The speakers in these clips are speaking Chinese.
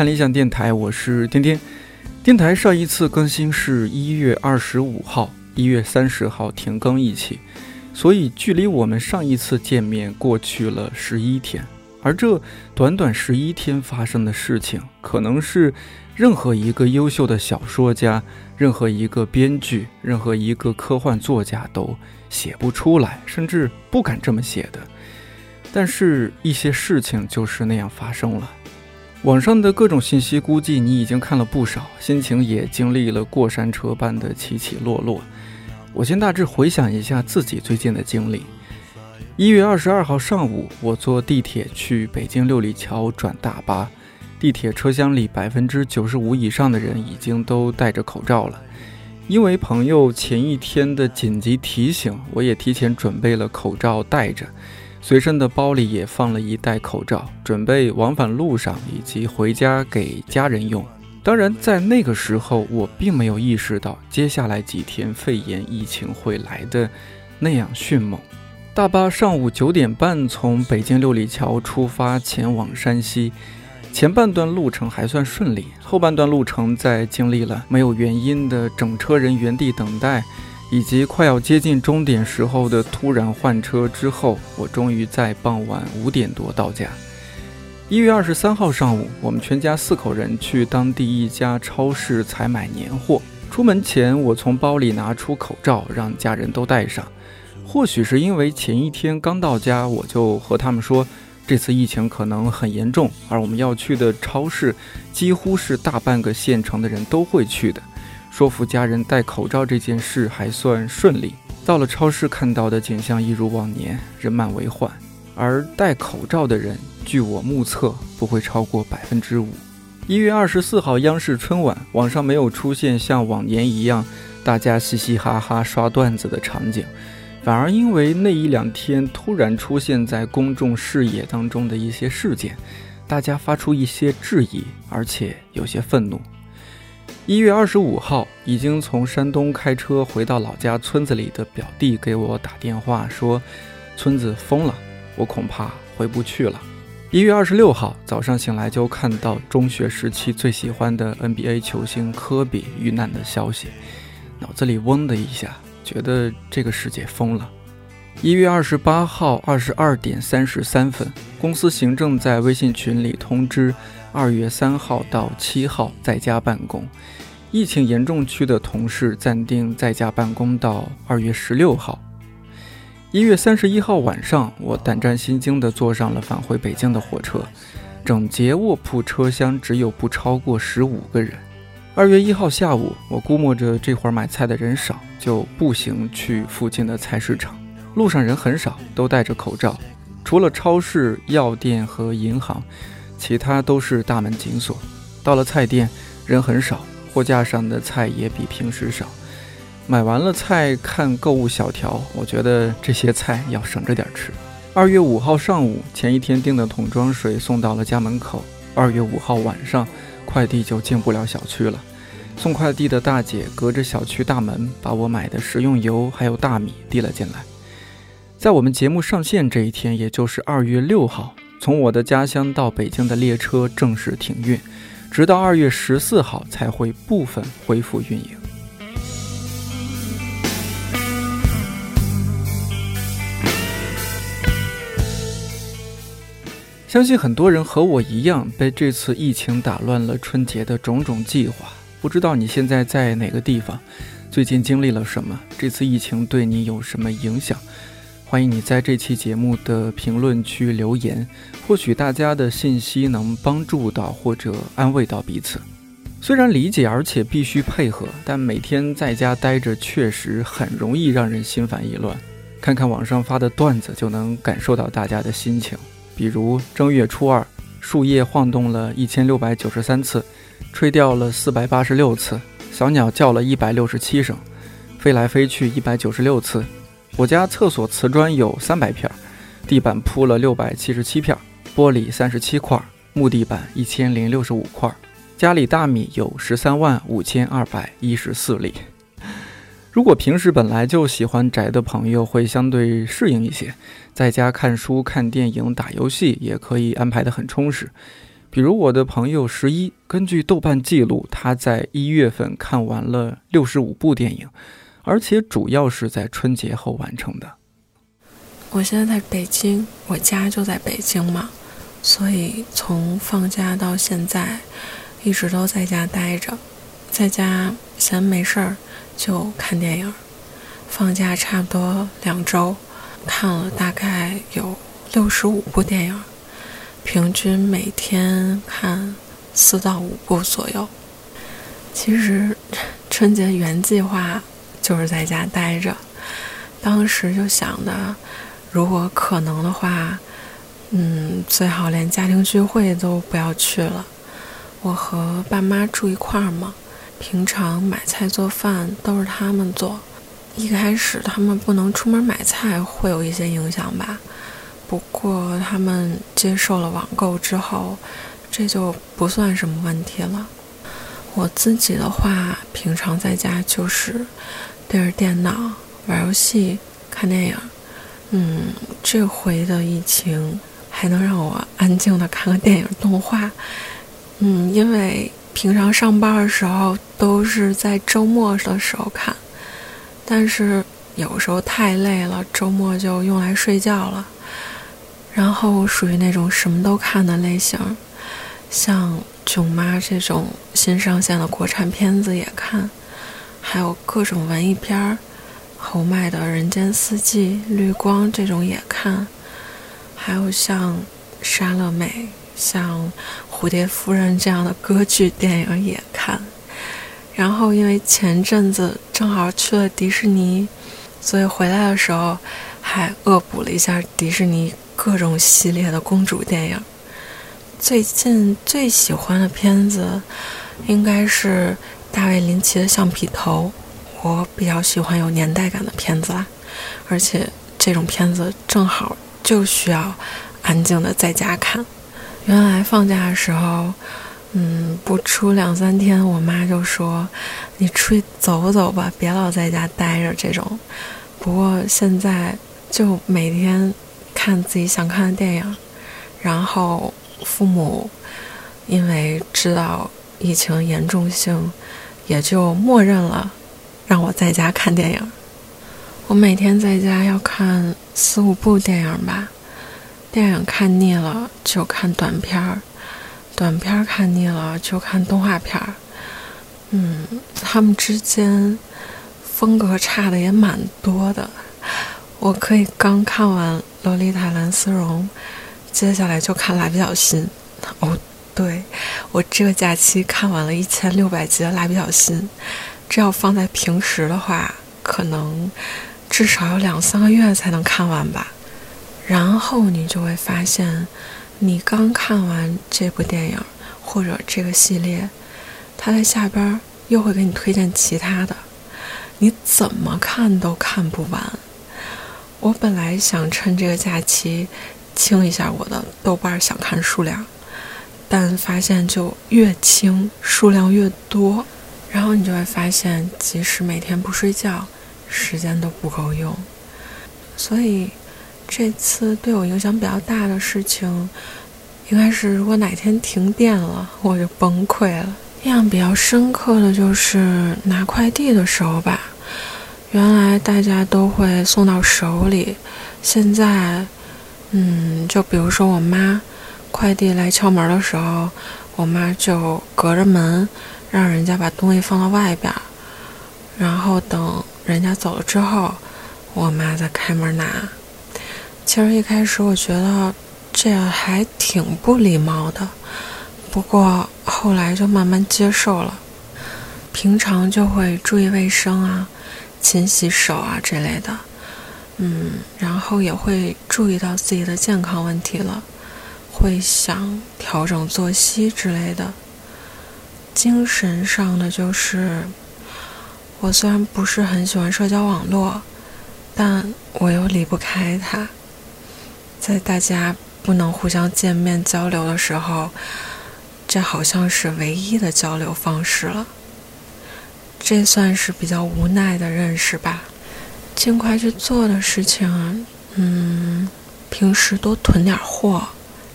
看理想电台，我是天天。电台上一次更新是一月二十五号，一月三十号停更一期，所以距离我们上一次见面过去了十一天。而这短短十一天发生的事情，可能是任何一个优秀的小说家、任何一个编剧、任何一个科幻作家都写不出来，甚至不敢这么写的。但是，一些事情就是那样发生了。网上的各种信息，估计你已经看了不少，心情也经历了过山车般的起起落落。我先大致回想一下自己最近的经历。一月二十二号上午，我坐地铁去北京六里桥转大巴，地铁车厢里百分之九十五以上的人已经都戴着口罩了。因为朋友前一天的紧急提醒，我也提前准备了口罩戴着。随身的包里也放了一袋口罩，准备往返路上以及回家给家人用。当然，在那个时候，我并没有意识到接下来几天肺炎疫情会来的那样迅猛。大巴上午九点半从北京六里桥出发，前往山西。前半段路程还算顺利，后半段路程在经历了没有原因的整车人原地等待。以及快要接近终点时候的突然换车之后，我终于在傍晚五点多到家。一月二十三号上午，我们全家四口人去当地一家超市采买年货。出门前，我从包里拿出口罩，让家人都戴上。或许是因为前一天刚到家，我就和他们说，这次疫情可能很严重，而我们要去的超市几乎是大半个县城的人都会去的。说服家人戴口罩这件事还算顺利。到了超市，看到的景象一如往年，人满为患。而戴口罩的人，据我目测，不会超过百分之五。一月二十四号，央视春晚，网上没有出现像往年一样大家嘻嘻哈哈刷段子的场景，反而因为那一两天突然出现在公众视野当中的一些事件，大家发出一些质疑，而且有些愤怒。一月二十五号，已经从山东开车回到老家村子里的表弟给我打电话说，村子封了，我恐怕回不去了。一月二十六号早上醒来就看到中学时期最喜欢的 NBA 球星科比遇难的消息，脑子里嗡的一下，觉得这个世界疯了。一月二十八号二十二点三十三分，公司行政在微信群里通知。二月三号到七号在家办公，疫情严重区的同事暂定在家办公到二月十六号。一月三十一号晚上，我胆战心惊地坐上了返回北京的火车，整节卧铺车厢只有不超过十五个人。二月一号下午，我估摸着这会儿买菜的人少，就步行去附近的菜市场。路上人很少，都戴着口罩，除了超市、药店和银行。其他都是大门紧锁。到了菜店，人很少，货架上的菜也比平时少。买完了菜，看购物小条，我觉得这些菜要省着点吃。二月五号上午，前一天订的桶装水送到了家门口。二月五号晚上，快递就进不了小区了。送快递的大姐隔着小区大门，把我买的食用油还有大米递了进来。在我们节目上线这一天，也就是二月六号。从我的家乡到北京的列车正式停运，直到二月十四号才会部分恢复运营。相信很多人和我一样，被这次疫情打乱了春节的种种计划。不知道你现在在哪个地方，最近经历了什么？这次疫情对你有什么影响？欢迎你在这期节目的评论区留言，或许大家的信息能帮助到或者安慰到彼此。虽然理解而且必须配合，但每天在家待着确实很容易让人心烦意乱。看看网上发的段子就能感受到大家的心情。比如正月初二，树叶晃动了一千六百九十三次，吹掉了四百八十六次，小鸟叫了一百六十七声，飞来飞去一百九十六次。我家厕所瓷砖有三百片，地板铺了六百七十七片，玻璃三十七块，木地板一千零六十五块。家里大米有十三万五千二百一十四粒。如果平时本来就喜欢宅的朋友，会相对适应一些，在家看书、看电影、打游戏也可以安排得很充实。比如我的朋友十一，根据豆瓣记录，他在一月份看完了六十五部电影，而且主要是在春节后完成的。我现在在北京，我家就在北京嘛，所以从放假到现在，一直都在家待着，在家闲没事儿就看电影。放假差不多两周，看了大概有六十五部电影。平均每天看四到五部左右。其实春节原计划就是在家待着，当时就想的，如果可能的话，嗯，最好连家庭聚会都不要去了。我和爸妈住一块儿嘛，平常买菜做饭都是他们做。一开始他们不能出门买菜，会有一些影响吧。不过他们接受了网购之后，这就不算什么问题了。我自己的话，平常在家就是对着电脑玩游戏、看电影。嗯，这回的疫情还能让我安静的看个电影动画。嗯，因为平常上班的时候都是在周末的时候看，但是有时候太累了，周末就用来睡觉了。然后属于那种什么都看的类型，像《囧妈》这种新上线的国产片子也看，还有各种文艺片儿，侯麦的《人间四季》《绿光》这种也看，还有像《莎乐美》、像《蝴蝶夫人》这样的歌剧电影也看。然后因为前阵子正好去了迪士尼，所以回来的时候还恶补了一下迪士尼。各种系列的公主电影，最近最喜欢的片子应该是大卫林奇的《橡皮头》，我比较喜欢有年代感的片子啦，而且这种片子正好就需要安静的在家看。原来放假的时候，嗯，不出两三天，我妈就说：“你出去走走吧，别老在家待着。”这种，不过现在就每天。看自己想看的电影，然后父母因为知道疫情严重性，也就默认了让我在家看电影。我每天在家要看四五部电影吧，电影看腻了就看短片儿，短片儿看腻了就看动画片儿。嗯，他们之间风格差的也蛮多的。我可以刚看完《洛丽塔蓝丝绒》，接下来就看《蜡笔小新》。哦，对，我这个假期看完了一千六百集的《蜡笔小新》，这要放在平时的话，可能至少要两三个月才能看完吧。然后你就会发现，你刚看完这部电影或者这个系列，他在下边又会给你推荐其他的，你怎么看都看不完。我本来想趁这个假期清一下我的豆瓣想看数量，但发现就越清数量越多，然后你就会发现，即使每天不睡觉，时间都不够用。所以这次对我影响比较大的事情，应该是如果哪天停电了，我就崩溃了。印象比较深刻的就是拿快递的时候吧。原来大家都会送到手里，现在，嗯，就比如说我妈，快递来敲门的时候，我妈就隔着门，让人家把东西放到外边，然后等人家走了之后，我妈再开门拿。其实一开始我觉得这还挺不礼貌的，不过后来就慢慢接受了，平常就会注意卫生啊。勤洗手啊这类的，嗯，然后也会注意到自己的健康问题了，会想调整作息之类的。精神上的就是，我虽然不是很喜欢社交网络，但我又离不开它。在大家不能互相见面交流的时候，这好像是唯一的交流方式了。这算是比较无奈的认识吧，尽快去做的事情，嗯，平时多囤点货，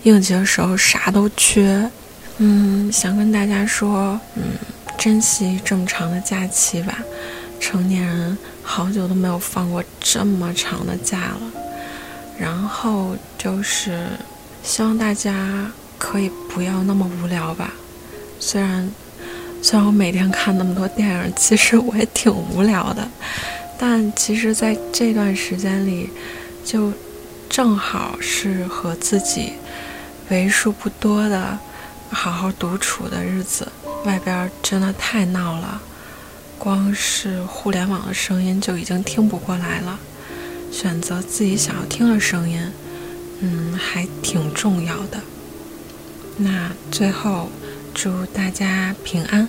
应急的时候啥都缺，嗯，想跟大家说，嗯，珍惜这么长的假期吧。成年人好久都没有放过这么长的假了。然后就是希望大家可以不要那么无聊吧。虽然虽然我每天看那么多电影，其实我也挺无聊的。但其实在这段时间里，就正好是和自己为数不多的。好好独处的日子，外边真的太闹了，光是互联网的声音就已经听不过来了。选择自己想要听的声音，嗯，还挺重要的。那最后，祝大家平安。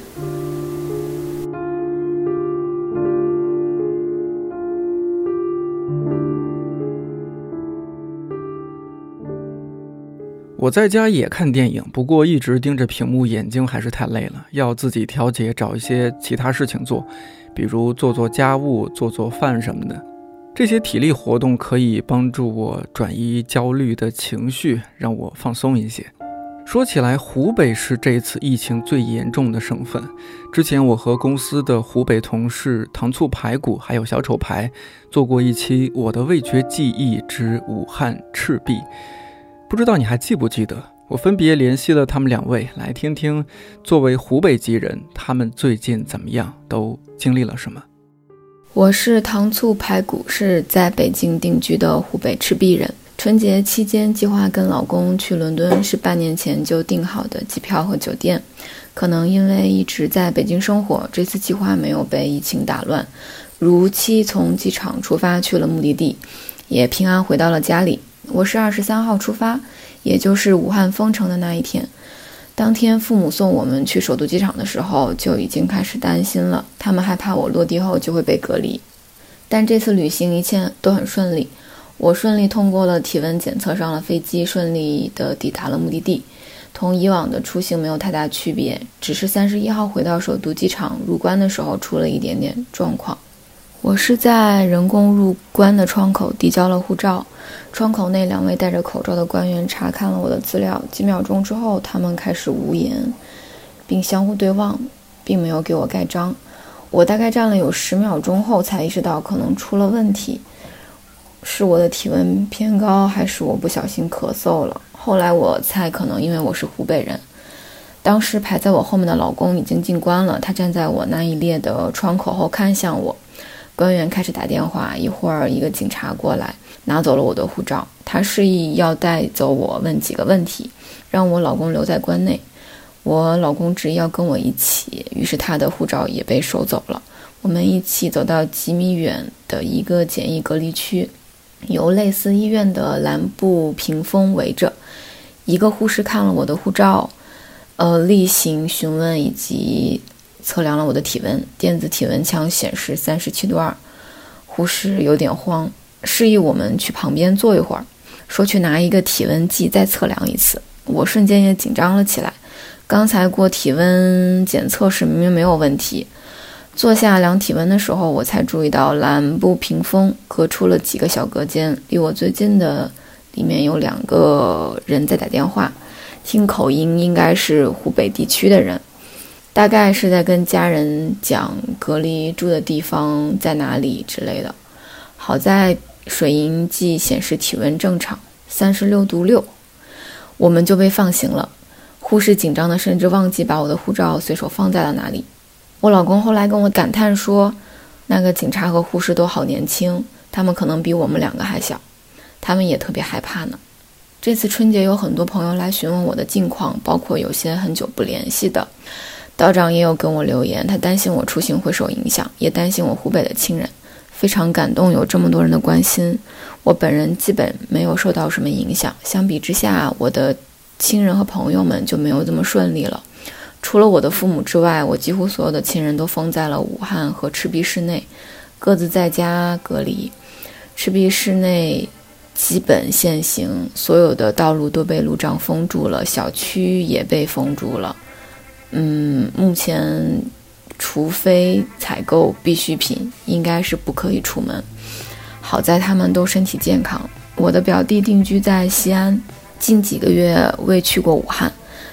我在家也看电影，不过一直盯着屏幕，眼睛还是太累了，要自己调节，找一些其他事情做，比如做做家务、做做饭什么的。这些体力活动可以帮助我转移焦虑的情绪，让我放松一些。说起来，湖北是这次疫情最严重的省份。之前我和公司的湖北同事糖醋排骨还有小丑排做过一期《我的味觉记忆之武汉赤壁》。不知道你还记不记得，我分别联系了他们两位，来听听作为湖北籍人，他们最近怎么样，都经历了什么。我是糖醋排骨，是在北京定居的湖北赤壁人。春节期间计划跟老公去伦敦，是半年前就订好的机票和酒店。可能因为一直在北京生活，这次计划没有被疫情打乱，如期从机场出发去了目的地，也平安回到了家里。我是二十三号出发，也就是武汉封城的那一天。当天父母送我们去首都机场的时候，就已经开始担心了。他们害怕我落地后就会被隔离。但这次旅行一切都很顺利，我顺利通过了体温检测，上了飞机，顺利的抵达了目的地。同以往的出行没有太大区别，只是三十一号回到首都机场入关的时候出了一点点状况。我是在人工入关的窗口递交了护照，窗口内两位戴着口罩的官员查看了我的资料，几秒钟之后，他们开始无言，并相互对望，并没有给我盖章。我大概站了有十秒钟后，才意识到可能出了问题，是我的体温偏高，还是我不小心咳嗽了？后来我猜，可能因为我是湖北人。当时排在我后面的老公已经进关了，他站在我那一列的窗口后看向我。官员开始打电话，一会儿一个警察过来拿走了我的护照，他示意要带走我，问几个问题，让我老公留在关内。我老公执意要跟我一起，于是他的护照也被收走了。我们一起走到几米远的一个简易隔离区，由类似医院的蓝布屏风围着。一个护士看了我的护照，呃，例行询问以及。测量了我的体温，电子体温枪显示三十七度二。护士有点慌，示意我们去旁边坐一会儿，说去拿一个体温计再测量一次。我瞬间也紧张了起来。刚才过体温检测时明明没有问题，坐下量体温的时候，我才注意到蓝布屏风隔出了几个小隔间，离我最近的里面有两个人在打电话，听口音应该是湖北地区的人。大概是在跟家人讲隔离住的地方在哪里之类的。好在水银计显示体温正常，三十六度六，我们就被放行了。护士紧张的甚至忘记把我的护照随手放在了哪里。我老公后来跟我感叹说：“那个警察和护士都好年轻，他们可能比我们两个还小，他们也特别害怕呢。”这次春节有很多朋友来询问我的近况，包括有些很久不联系的。道长也有跟我留言，他担心我出行会受影响，也担心我湖北的亲人，非常感动有这么多人的关心。我本人基本没有受到什么影响，相比之下，我的亲人和朋友们就没有这么顺利了。除了我的父母之外，我几乎所有的亲人都封在了武汉和赤壁市内，各自在家隔离。赤壁市内基本限行，所有的道路都被路障封住了，小区也被封住了。嗯，目前除非采购必需品，应该是不可以出门。好在他们都身体健康。我的表弟定居在西安，近几个月未去过武汉，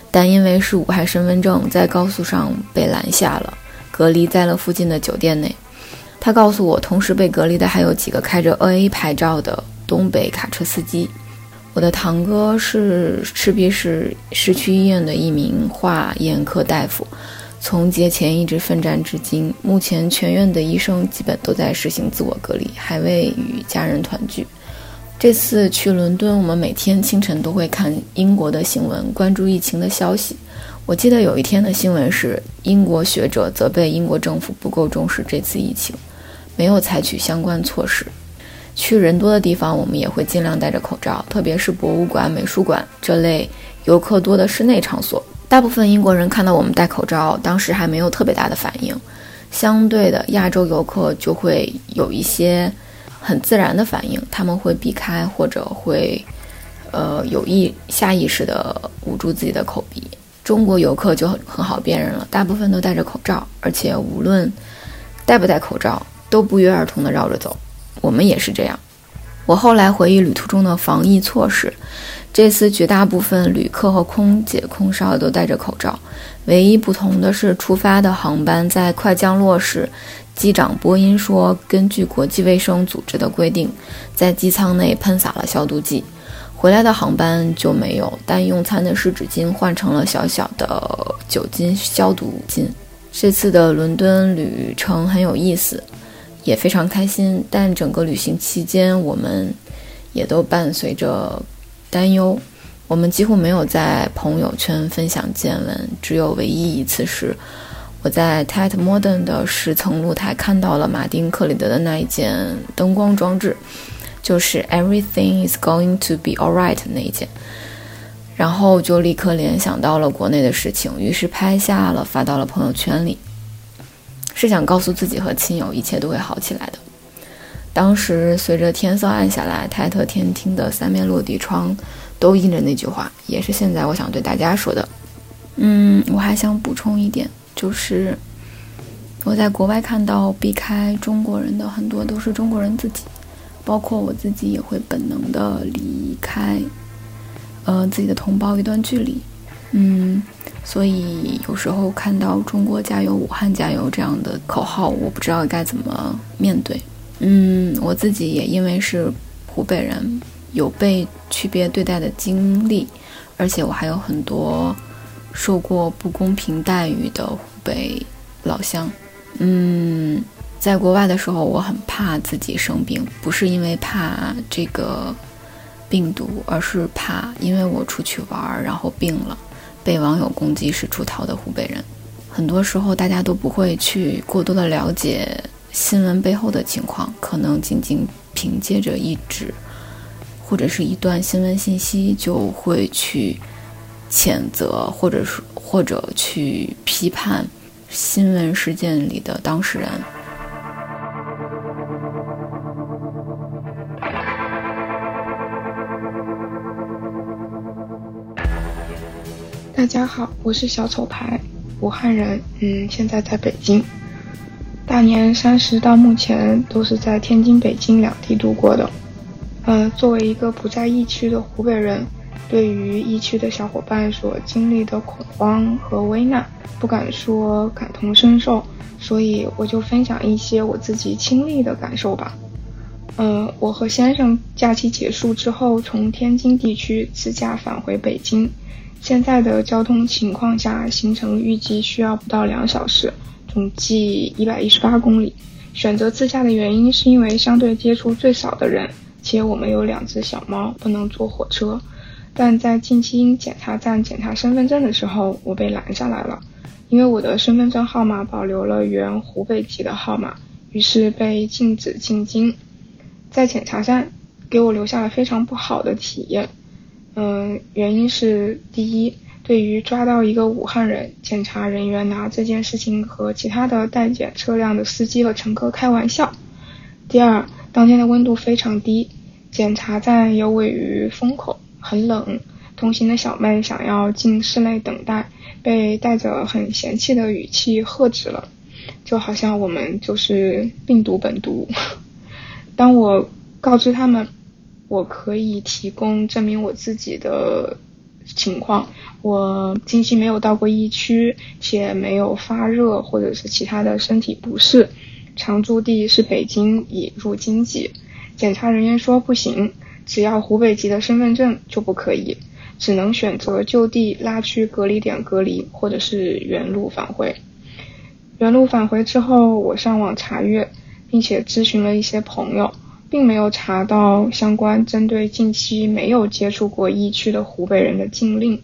但因为是武汉身份证，在高速上被拦下了，隔离在了附近的酒店内。他告诉我，同时被隔离的还有几个开着 A 牌照的东北卡车司机。我的堂哥是赤壁市市区医院的一名化验科大夫，从节前一直奋战至今。目前全院的医生基本都在实行自我隔离，还未与家人团聚。这次去伦敦，我们每天清晨都会看英国的新闻，关注疫情的消息。我记得有一天的新闻是，英国学者责备英国政府不够重视这次疫情。没有采取相关措施。去人多的地方，我们也会尽量戴着口罩，特别是博物馆、美术馆这类游客多的室内场所。大部分英国人看到我们戴口罩，当时还没有特别大的反应。相对的，亚洲游客就会有一些很自然的反应，他们会避开或者会，呃，有意下意识地捂住自己的口鼻。中国游客就很很好辨认了，大部分都戴着口罩，而且无论戴不戴口罩。都不约而同的绕着走，我们也是这样。我后来回忆旅途中的防疫措施，这次绝大部分旅客和空姐、空少都戴着口罩，唯一不同的是，出发的航班在快降落时，机长播音说，根据国际卫生组织的规定，在机舱内喷洒了消毒剂。回来的航班就没有，但用餐的湿纸巾换成了小小的酒精消毒巾。这次的伦敦旅程很有意思。也非常开心，但整个旅行期间，我们也都伴随着担忧。我们几乎没有在朋友圈分享见闻，只有唯一一次是我在 Tate Modern 的十层露台看到了马丁·克里德的那一件灯光装置，就是 Everything is going to be alright 那一件，然后就立刻联想到了国内的事情，于是拍下了发到了朋友圈里。是想告诉自己和亲友，一切都会好起来的。当时随着天色暗下来，泰特天厅的三面落地窗都印着那句话，也是现在我想对大家说的。嗯，我还想补充一点，就是我在国外看到避开中国人的很多都是中国人自己，包括我自己也会本能的离开，呃，自己的同胞一段距离。嗯。所以有时候看到“中国加油，武汉加油”这样的口号，我不知道该怎么面对。嗯，我自己也因为是湖北人，有被区别对待的经历，而且我还有很多受过不公平待遇的湖北老乡。嗯，在国外的时候，我很怕自己生病，不是因为怕这个病毒，而是怕因为我出去玩然后病了。被网友攻击是出逃的湖北人，很多时候大家都不会去过多的了解新闻背后的情况，可能仅仅凭借着一纸或者是一段新闻信息就会去谴责，或者是或者去批判新闻事件里的当事人。大家好，我是小丑牌，武汉人，嗯，现在在北京。大年三十到目前都是在天津、北京两地度过的。呃，作为一个不在疫区的湖北人，对于疫区的小伙伴所经历的恐慌和危难，不敢说感同身受，所以我就分享一些我自己亲历的感受吧。嗯，我和先生假期结束之后，从天津地区自驾返回北京。现在的交通情况下，行程预计需要不到两小时，总计一百一十八公里。选择自驾的原因是因为相对接触最少的人，且我们有两只小猫，不能坐火车。但在近期因检查站检查身份证的时候，我被拦下来了，因为我的身份证号码保留了原湖北籍的号码，于是被禁止进京。在检查站给我留下了非常不好的体验。嗯，原因是第一，对于抓到一个武汉人，检查人员拿这件事情和其他的待检车辆的司机和乘客开玩笑。第二，当天的温度非常低，检查站又位于风口，很冷。同行的小妹想要进室内等待，被带着很嫌弃的语气喝止了，就好像我们就是病毒本毒。当我告知他们。我可以提供证明我自己的情况，我近期没有到过疫区，且没有发热或者是其他的身体不适，常住地是北京，已入京籍。检查人员说不行，只要湖北籍的身份证就不可以，只能选择就地拉去隔离点隔离，或者是原路返回。原路返回之后，我上网查阅，并且咨询了一些朋友。并没有查到相关针对近期没有接触过疫区的湖北人的禁令。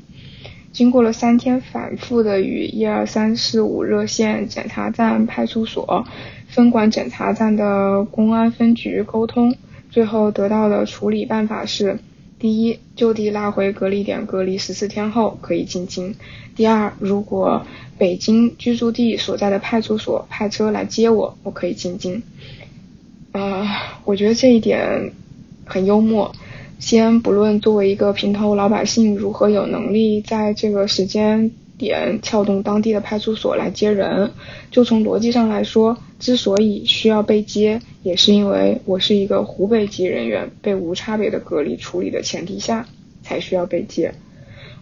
经过了三天反复的与一二三四五热线、检查站、派出所、分管检查站的公安分局沟通，最后得到的处理办法是：第一，就地拉回隔离点隔离十四天后可以进京；第二，如果北京居住地所在的派出所派车来接我，我可以进京。呃，我觉得这一点很幽默。先不论作为一个平头老百姓如何有能力在这个时间点撬动当地的派出所来接人，就从逻辑上来说，之所以需要被接，也是因为我是一个湖北籍人员，被无差别的隔离处理的前提下才需要被接。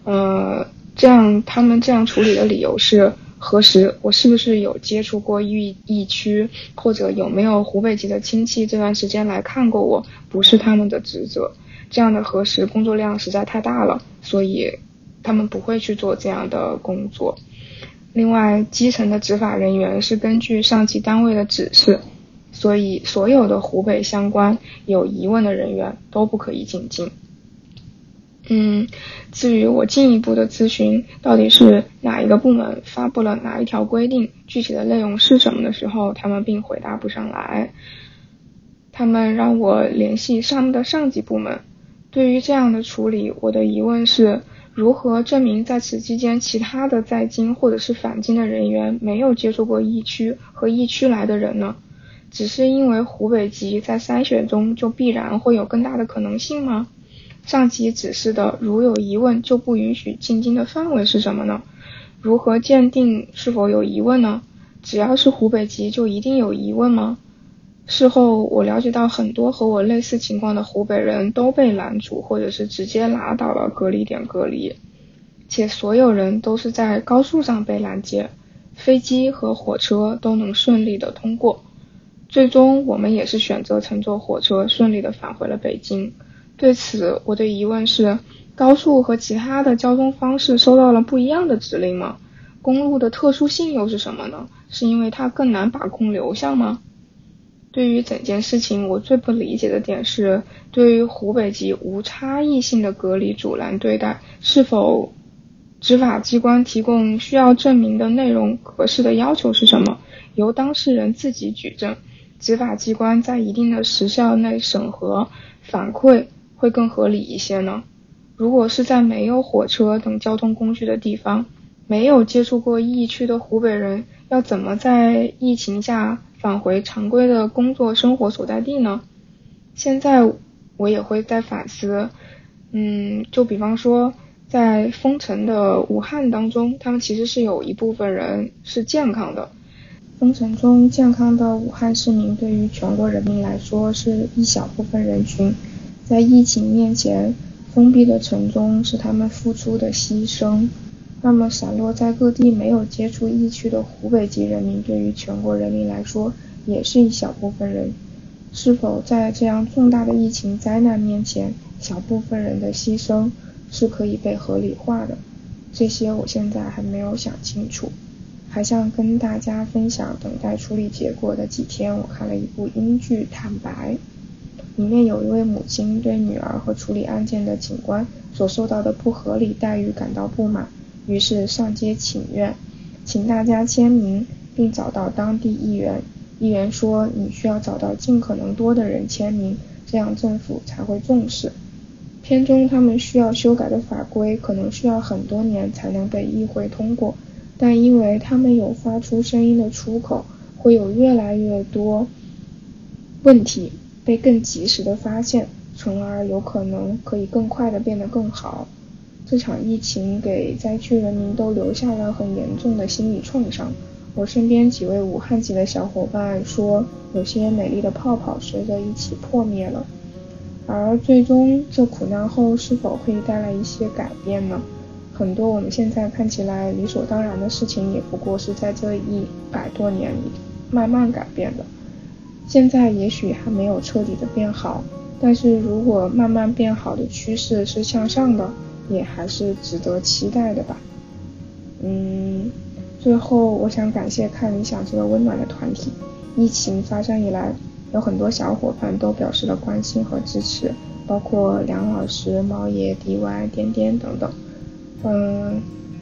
呃，这样他们这样处理的理由是。核实我是不是有接触过疫疫区，或者有没有湖北籍的亲戚这段时间来看过我，不是他们的职责。这样的核实工作量实在太大了，所以他们不会去做这样的工作。另外，基层的执法人员是根据上级单位的指示，所以所有的湖北相关有疑问的人员都不可以进京。嗯，至于我进一步的咨询到底是哪一个部门发布了哪一条规定，具体的内容是什么的时候，他们并回答不上来。他们让我联系上面的上级部门。对于这样的处理，我的疑问是如何证明在此期间其他的在京或者是返京的人员没有接触过疫区和疫区来的人呢？只是因为湖北籍在筛选中就必然会有更大的可能性吗？上级指示的，如有疑问就不允许进京的范围是什么呢？如何鉴定是否有疑问呢？只要是湖北籍就一定有疑问吗？事后我了解到，很多和我类似情况的湖北人都被拦阻，或者是直接拉到了隔离点隔离，且所有人都是在高速上被拦截，飞机和火车都能顺利的通过。最终我们也是选择乘坐火车顺利的返回了北京。对此，我的疑问是：高速和其他的交通方式收到了不一样的指令吗？公路的特殊性又是什么呢？是因为它更难把控流向吗？对于整件事情，我最不理解的点是，对于湖北籍无差异性的隔离阻拦对待，是否执法机关提供需要证明的内容格式的要求是什么？由当事人自己举证，执法机关在一定的时效内审核反馈。会更合理一些呢？如果是在没有火车等交通工具的地方，没有接触过疫区的湖北人，要怎么在疫情下返回常规的工作生活所在地呢？现在我也会在反思，嗯，就比方说在封城的武汉当中，他们其实是有一部分人是健康的。封城中健康的武汉市民，对于全国人民来说是一小部分人群。在疫情面前，封闭的城中是他们付出的牺牲。那么，散落在各地没有接触疫区的湖北籍人民，对于全国人民来说，也是一小部分人。是否在这样重大的疫情灾难面前，小部分人的牺牲是可以被合理化的？这些我现在还没有想清楚。还想跟大家分享，等待处理结果的几天，我看了一部英剧《坦白》。里面有一位母亲对女儿和处理案件的警官所受到的不合理待遇感到不满，于是上街请愿，请大家签名，并找到当地议员。议员说：“你需要找到尽可能多的人签名，这样政府才会重视。”片中他们需要修改的法规可能需要很多年才能被议会通过，但因为他们有发出声音的出口，会有越来越多问题。被更及时的发现，从而有可能可以更快的变得更好。这场疫情给灾区人民都留下了很严重的心理创伤。我身边几位武汉籍的小伙伴说，有些美丽的泡泡随着一起破灭了。而最终这苦难后是否会带来一些改变呢？很多我们现在看起来理所当然的事情，也不过是在这一百多年里慢慢改变的。现在也许还没有彻底的变好，但是如果慢慢变好的趋势是向上的，也还是值得期待的吧。嗯，最后我想感谢看理想这个温暖的团体。疫情发生以来，有很多小伙伴都表示了关心和支持，包括梁老师、猫爷、DY、点点等等。嗯，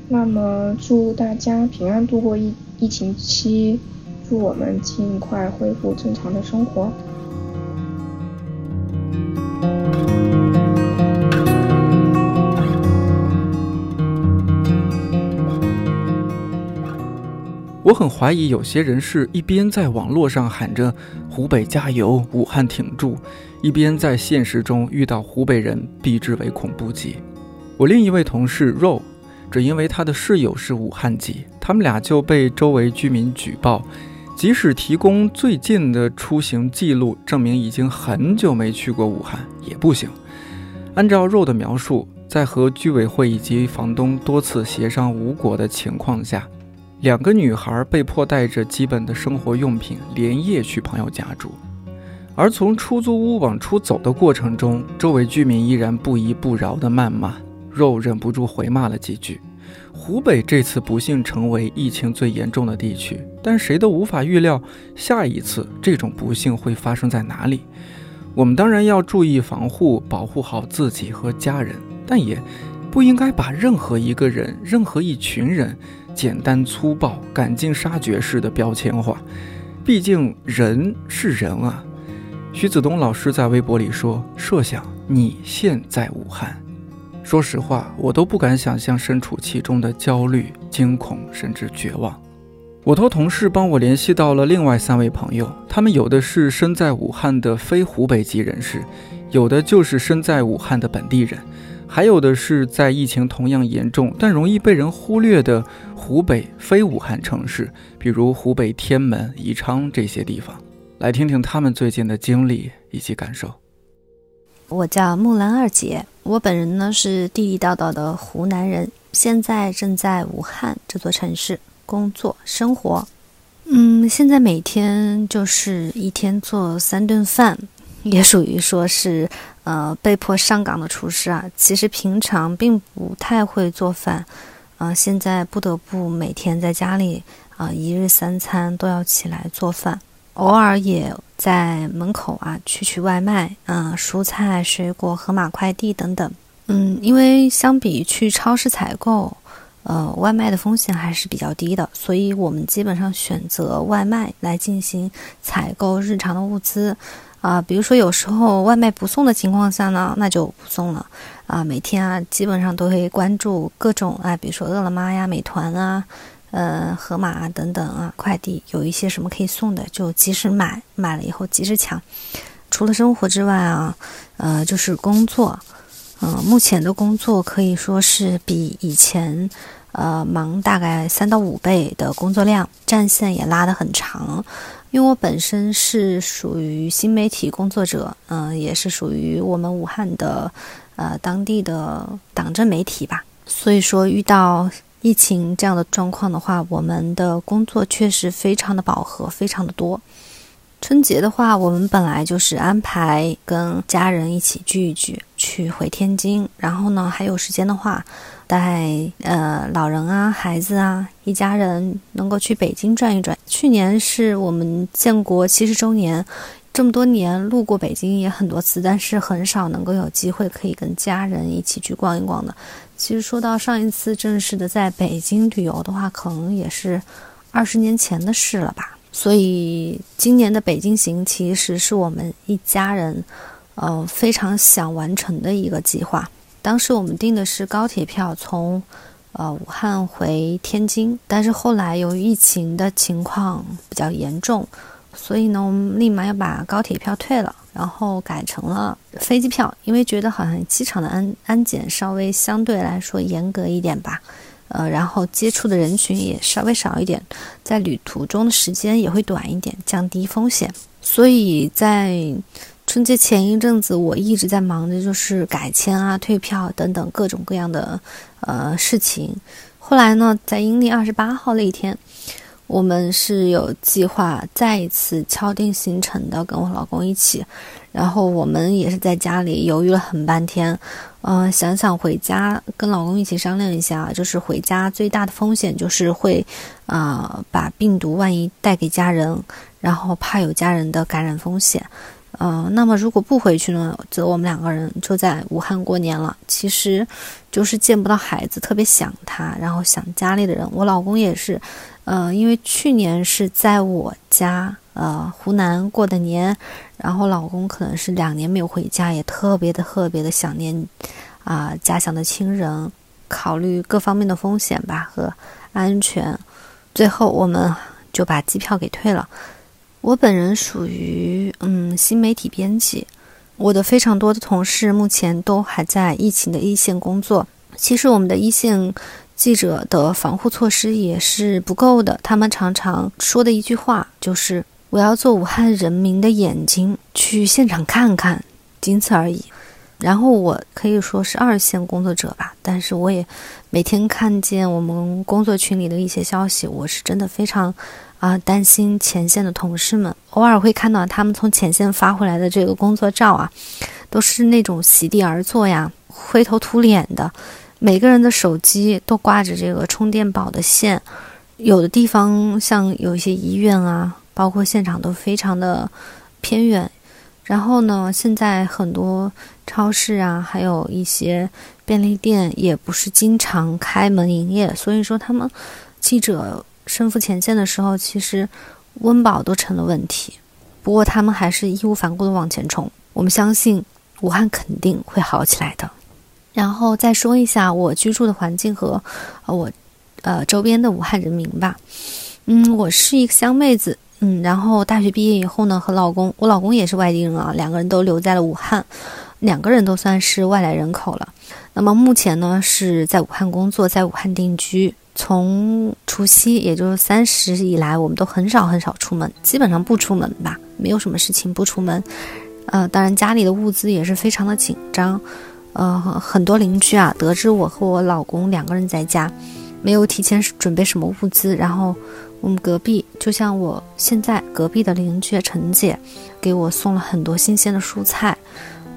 那么祝大家平安度过疫疫情期，祝我们尽快恢复正常的生活。我很怀疑有些人是一边在网络上喊着“湖北加油，武汉挺住”，一边在现实中遇到湖北人避之唯恐不及。我另一位同事肉，只因为他的室友是武汉籍，他们俩就被周围居民举报，即使提供最近的出行记录，证明已经很久没去过武汉也不行。按照肉的描述，在和居委会以及房东多次协商无果的情况下，两个女孩被迫带着基本的生活用品连夜去朋友家住。而从出租屋往出走的过程中，周围居民依然不依不饶地谩骂。肉忍不住回骂了几句。湖北这次不幸成为疫情最严重的地区，但谁都无法预料下一次这种不幸会发生在哪里。我们当然要注意防护，保护好自己和家人，但也不应该把任何一个人、任何一群人简单粗暴、赶尽杀绝式的标签化。毕竟人是人啊。徐子东老师在微博里说：“设想你现在武汉。”说实话，我都不敢想象身处其中的焦虑、惊恐，甚至绝望。我托同事帮我联系到了另外三位朋友，他们有的是身在武汉的非湖北籍人士，有的就是身在武汉的本地人，还有的是在疫情同样严重但容易被人忽略的湖北非武汉城市，比如湖北天门、宜昌这些地方，来听听他们最近的经历以及感受。我叫木兰二姐，我本人呢是地地道道的湖南人，现在正在武汉这座城市工作生活。嗯，现在每天就是一天做三顿饭，也属于说是呃被迫上岗的厨师啊。其实平常并不太会做饭，啊，现在不得不每天在家里啊一日三餐都要起来做饭。偶尔也在门口啊取取外卖，啊，蔬菜、水果、盒马快递等等。嗯，因为相比去超市采购，呃，外卖的风险还是比较低的，所以我们基本上选择外卖来进行采购日常的物资。啊，比如说有时候外卖不送的情况下呢，那就不送了。啊，每天啊基本上都会关注各种啊，比如说饿了么呀、美团啊。呃，盒马啊，等等啊，快递有一些什么可以送的，就及时买，买了以后及时抢。除了生活之外啊，呃，就是工作，嗯，目前的工作可以说是比以前呃忙大概三到五倍的工作量，战线也拉得很长。因为我本身是属于新媒体工作者，嗯，也是属于我们武汉的呃当地的党政媒体吧，所以说遇到。疫情这样的状况的话，我们的工作确实非常的饱和，非常的多。春节的话，我们本来就是安排跟家人一起聚一聚，去回天津，然后呢，还有时间的话，带呃老人啊、孩子啊，一家人能够去北京转一转。去年是我们建国七十周年。这么多年路过北京也很多次，但是很少能够有机会可以跟家人一起去逛一逛的。其实说到上一次正式的在北京旅游的话，可能也是二十年前的事了吧。所以今年的北京行其实是我们一家人，呃非常想完成的一个计划。当时我们订的是高铁票，从呃武汉回天津，但是后来由于疫情的情况比较严重。所以呢，我们立马要把高铁票退了，然后改成了飞机票，因为觉得好像机场的安安检稍微相对来说严格一点吧，呃，然后接触的人群也稍微少一点，在旅途中的时间也会短一点，降低风险。所以在。春节前一阵子，我一直在忙着就是改签啊、退票等等各种各样的呃事情。后来呢，在阴历二十八号那一天，我们是有计划再一次敲定行程的，跟我老公一起。然后我们也是在家里犹豫了很半天，嗯，想想回家跟老公一起商量一下，就是回家最大的风险就是会，啊，把病毒万一带给家人，然后怕有家人的感染风险。呃，那么如果不回去呢，则我们两个人就在武汉过年了。其实，就是见不到孩子，特别想他，然后想家里的人。我老公也是，呃，因为去年是在我家，呃，湖南过的年，然后老公可能是两年没有回家，也特别的特别的想念，啊，家乡的亲人。考虑各方面的风险吧和安全，最后我们就把机票给退了。我本人属于嗯新媒体编辑，我的非常多的同事目前都还在疫情的一线工作。其实我们的一线记者的防护措施也是不够的，他们常常说的一句话就是“我要做武汉人民的眼睛，去现场看看”，仅此而已。然后我可以说是二线工作者吧，但是我也每天看见我们工作群里的一些消息，我是真的非常。啊，担心前线的同事们，偶尔会看到他们从前线发回来的这个工作照啊，都是那种席地而坐呀，灰头土脸的，每个人的手机都挂着这个充电宝的线，有的地方像有一些医院啊，包括现场都非常的偏远，然后呢，现在很多超市啊，还有一些便利店也不是经常开门营业，所以说他们记者。身负前线的时候，其实温饱都成了问题。不过他们还是义无反顾的往前冲。我们相信武汉肯定会好起来的。然后再说一下我居住的环境和我呃周边的武汉人民吧。嗯，我是一个湘妹子。嗯，然后大学毕业以后呢，和老公，我老公也是外地人啊，两个人都留在了武汉，两个人都算是外来人口了。那么目前呢是在武汉工作，在武汉定居。从除夕，也就是三十以来，我们都很少很少出门，基本上不出门吧，没有什么事情不出门。呃，当然家里的物资也是非常的紧张。呃，很多邻居啊，得知我和我老公两个人在家，没有提前准备什么物资，然后我们隔壁，就像我现在隔壁的邻居陈姐，给我送了很多新鲜的蔬菜，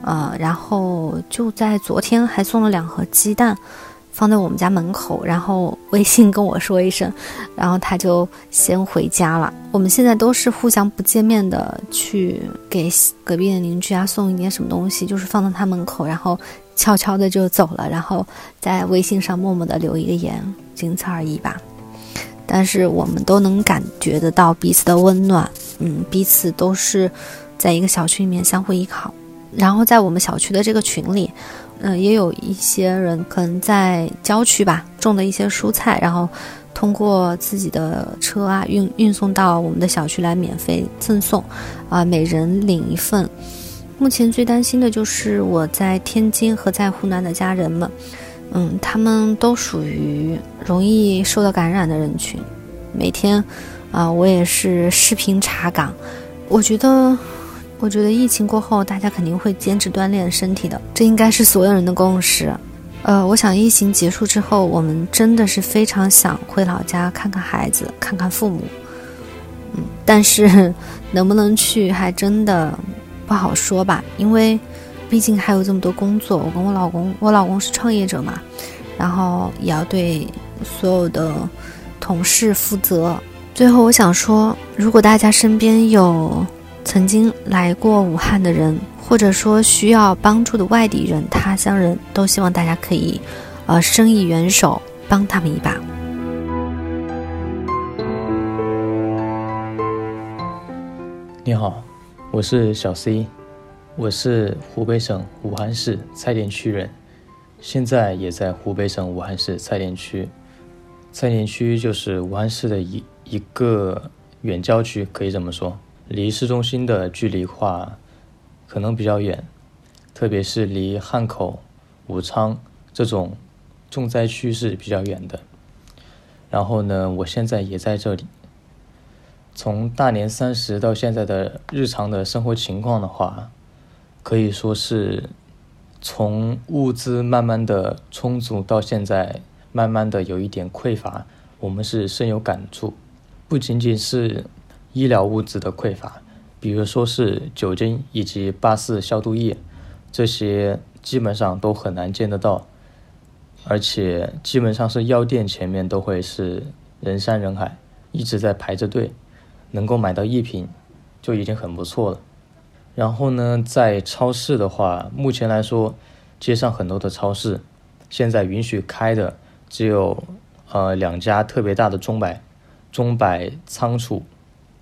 呃，然后就在昨天还送了两盒鸡蛋。放在我们家门口，然后微信跟我说一声，然后他就先回家了。我们现在都是互相不见面的，去给隔壁的邻居啊送一点什么东西，就是放在他门口，然后悄悄的就走了，然后在微信上默默的留一个言，仅此而已吧。但是我们都能感觉得到彼此的温暖，嗯，彼此都是在一个小区里面相互依靠。然后在我们小区的这个群里。嗯，也有一些人可能在郊区吧，种的一些蔬菜，然后通过自己的车啊运运送到我们的小区来免费赠送，啊，每人领一份。目前最担心的就是我在天津和在湖南的家人们，嗯，他们都属于容易受到感染的人群。每天，啊，我也是视频查岗，我觉得。我觉得疫情过后，大家肯定会坚持锻炼身体的，这应该是所有人的共识。呃，我想疫情结束之后，我们真的是非常想回老家看看孩子，看看父母。嗯，但是能不能去还真的不好说吧，因为毕竟还有这么多工作。我跟我老公，我老公是创业者嘛，然后也要对所有的同事负责。最后，我想说，如果大家身边有……曾经来过武汉的人，或者说需要帮助的外地人、他乡人都希望大家可以，呃，伸以援手，帮他们一把。你好，我是小 C，我是湖北省武汉市蔡甸区人，现在也在湖北省武汉市蔡甸区。蔡甸区就是武汉市的一一个远郊区，可以这么说。离市中心的距离话，可能比较远，特别是离汉口、武昌这种重灾区是比较远的。然后呢，我现在也在这里。从大年三十到现在的日常的生活情况的话，可以说是从物资慢慢的充足到现在慢慢的有一点匮乏，我们是深有感触。不仅仅是医疗物资的匮乏，比如说是酒精以及八四消毒液，这些基本上都很难见得到，而且基本上是药店前面都会是人山人海，一直在排着队，能够买到一瓶就已经很不错了。然后呢，在超市的话，目前来说，街上很多的超市现在允许开的只有呃两家特别大的中百。中百仓储，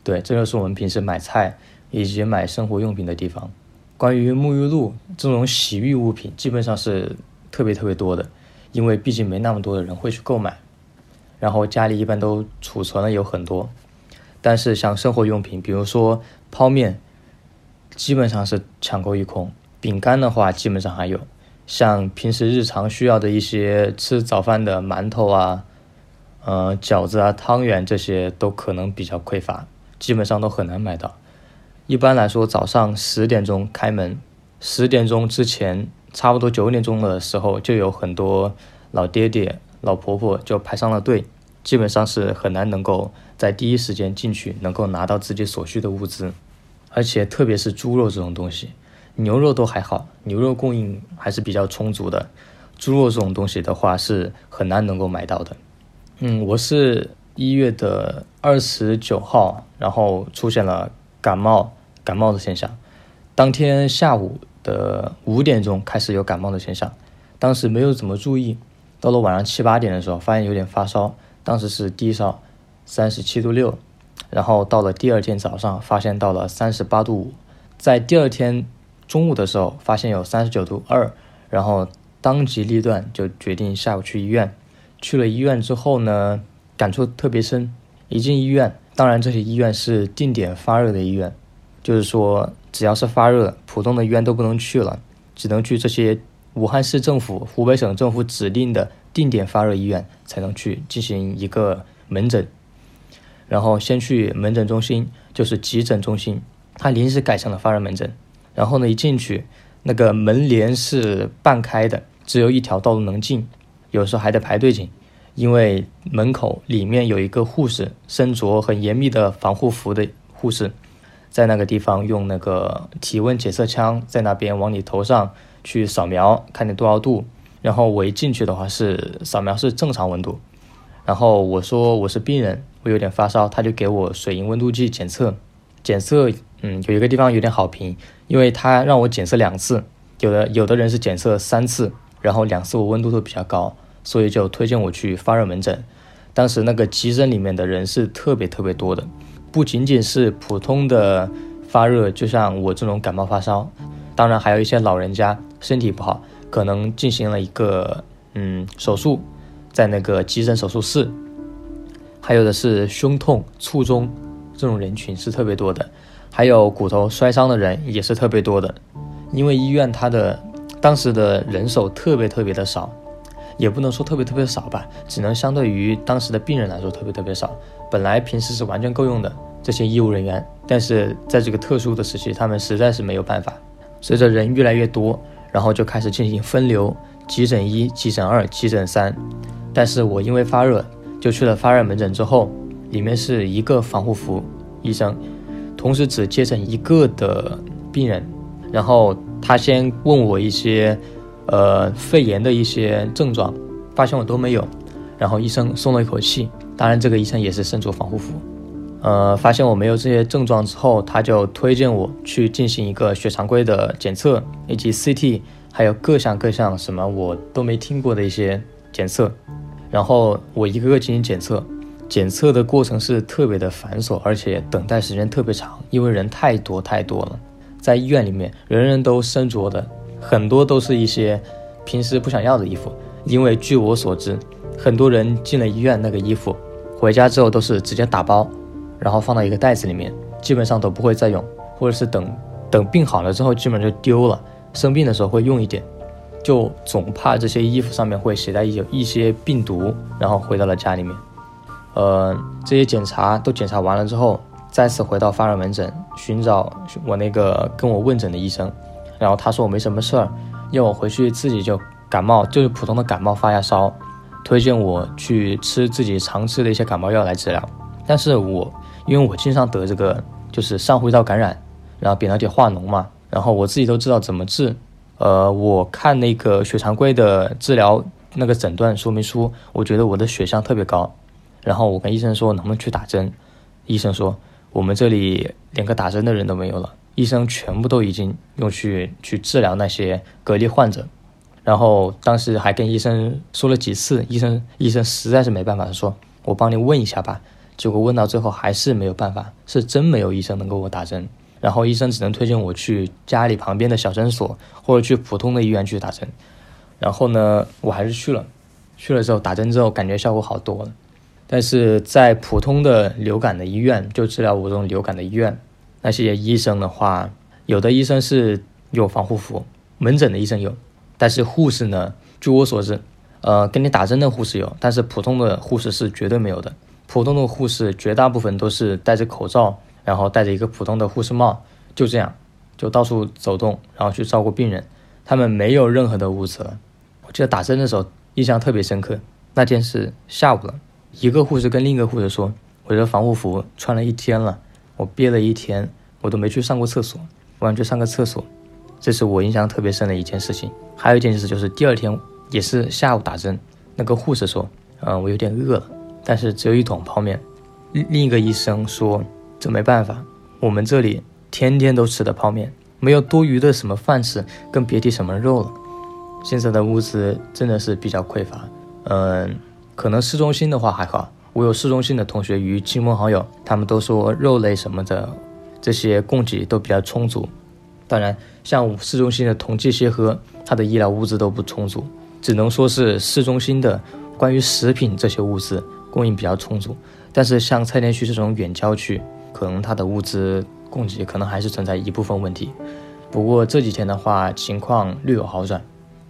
对，这就是我们平时买菜以及买生活用品的地方。关于沐浴露这种洗浴物品，基本上是特别特别多的，因为毕竟没那么多的人会去购买，然后家里一般都储存了有很多。但是像生活用品，比如说泡面，基本上是抢购一空。饼干的话，基本上还有，像平时日常需要的一些吃早饭的馒头啊。呃，饺子啊、汤圆这些都可能比较匮乏，基本上都很难买到。一般来说，早上十点钟开门，十点钟之前，差不多九点钟的时候，就有很多老爹爹、老婆婆就排上了队，基本上是很难能够在第一时间进去，能够拿到自己所需的物资。而且，特别是猪肉这种东西，牛肉都还好，牛肉供应还是比较充足的。猪肉这种东西的话，是很难能够买到的。嗯，我是一月的二十九号，然后出现了感冒感冒的现象。当天下午的五点钟开始有感冒的现象，当时没有怎么注意，到了晚上七八点的时候发现有点发烧，当时是低烧，三十七度六，然后到了第二天早上发现到了三十八度五，在第二天中午的时候发现有三十九度二，然后当机立断就决定下午去医院。去了医院之后呢，感触特别深。一进医院，当然这些医院是定点发热的医院，就是说只要是发热，普通的医院都不能去了，只能去这些武汉市政府、湖北省政府指定的定点发热医院才能去进行一个门诊。然后先去门诊中心，就是急诊中心，它临时改成了发热门诊。然后呢，一进去，那个门帘是半开的，只有一条道路能进。有时候还得排队进，因为门口里面有一个护士，身着很严密的防护服的护士，在那个地方用那个体温检测枪在那边往你头上去扫描，看你多少度。然后我一进去的话是扫描是正常温度，然后我说我是病人，我有点发烧，他就给我水银温度计检测，检测嗯有一个地方有点好评，因为他让我检测两次，有的有的人是检测三次。然后两次我温度都比较高，所以就推荐我去发热门诊。当时那个急诊里面的人是特别特别多的，不仅仅是普通的发热，就像我这种感冒发烧，当然还有一些老人家身体不好，可能进行了一个嗯手术，在那个急诊手术室，还有的是胸痛、卒中这种人群是特别多的，还有骨头摔伤的人也是特别多的，因为医院它的。当时的人手特别特别的少，也不能说特别特别少吧，只能相对于当时的病人来说特别特别少。本来平时是完全够用的这些医务人员，但是在这个特殊的时期，他们实在是没有办法。随着人越来越多，然后就开始进行分流，急诊一、急诊二、急诊三。但是我因为发热，就去了发热门诊之后，里面是一个防护服医生，同时只接诊一个的病人，然后。他先问我一些，呃，肺炎的一些症状，发现我都没有，然后医生松了一口气。当然，这个医生也是身着防护服。呃，发现我没有这些症状之后，他就推荐我去进行一个血常规的检测，以及 CT，还有各项各项什么我都没听过的一些检测。然后我一个个进行检测，检测的过程是特别的繁琐，而且等待时间特别长，因为人太多太多了。在医院里面，人人都身着的很多都是一些平时不想要的衣服，因为据我所知，很多人进了医院那个衣服，回家之后都是直接打包，然后放到一个袋子里面，基本上都不会再用，或者是等等病好了之后，基本就丢了。生病的时候会用一点，就总怕这些衣服上面会携带有一些病毒，然后回到了家里面。呃，这些检查都检查完了之后。再次回到发热门诊，寻找我那个跟我问诊的医生，然后他说我没什么事儿，要我回去自己就感冒，就是普通的感冒发下烧，推荐我去吃自己常吃的一些感冒药来治疗。但是我因为我经常得这个就是上呼吸道感染，然后扁桃体化脓嘛，然后我自己都知道怎么治。呃，我看那个血常规的治疗那个诊断说明书，我觉得我的血象特别高。然后我跟医生说能不能去打针，医生说我们这里连个打针的人都没有了，医生全部都已经用去去治疗那些隔离患者。然后当时还跟医生说了几次，医生医生实在是没办法，说我帮你问一下吧。结果问到最后还是没有办法，是真没有医生能给我打针。然后医生只能推荐我去家里旁边的小诊所，或者去普通的医院去打针。然后呢，我还是去了。去了之后打针之后，感觉效果好多了。但是在普通的流感的医院，就治疗我这种流感的医院，那些医生的话，有的医生是有防护服，门诊的医生有，但是护士呢，据我所知，呃，给你打针的护士有，但是普通的护士是绝对没有的。普通的护士绝大部分都是戴着口罩。然后戴着一个普通的护士帽，就这样，就到处走动，然后去照顾病人。他们没有任何的物资。我记得打针的时候印象特别深刻。那天是下午了，一个护士跟另一个护士说：“我这防护服穿了一天了，我憋了一天，我都没去上过厕所，我想去上个厕所。”这是我印象特别深的一件事情。还有一件事就是第二天也是下午打针，那个护士说：“嗯，我有点饿了，但是只有一桶泡面。”另另一个医生说。这没办法，我们这里天天都吃的泡面，没有多余的什么饭吃，更别提什么肉了。现在的物资真的是比较匮乏。嗯，可能市中心的话还好，我有市中心的同学与亲朋好友，他们都说肉类什么的这些供给都比较充足。当然，像市中心的同济协和，它的医疗物资都不充足，只能说是市中心的关于食品这些物资供应比较充足。但是像蔡甸区这种远郊区，可能它的物资供给可能还是存在一部分问题，不过这几天的话情况略有好转，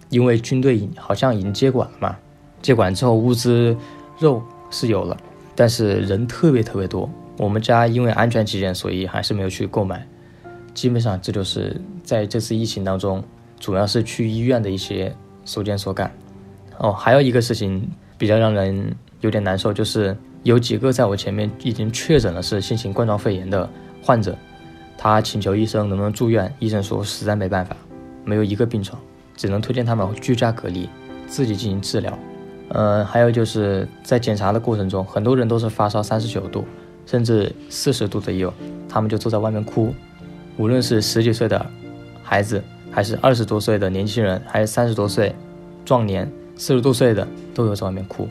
因为军队好像已经接管了嘛，接管之后物资肉是有了，但是人特别特别多，我们家因为安全起见，所以还是没有去购买。基本上这就是在这次疫情当中，主要是去医院的一些所见所感。哦，还有一个事情比较让人有点难受，就是。有几个在我前面已经确诊了是新型冠状肺炎的患者，他请求医生能不能住院，医生说实在没办法，没有一个病床，只能推荐他们居家隔离，自己进行治疗。嗯，还有就是在检查的过程中，很多人都是发烧三十九度，甚至四十度的也有，他们就坐在外面哭。无论是十几岁的孩子，还是二十多岁的年轻人，还是三十多岁壮年、四十多岁的，都有在外面哭。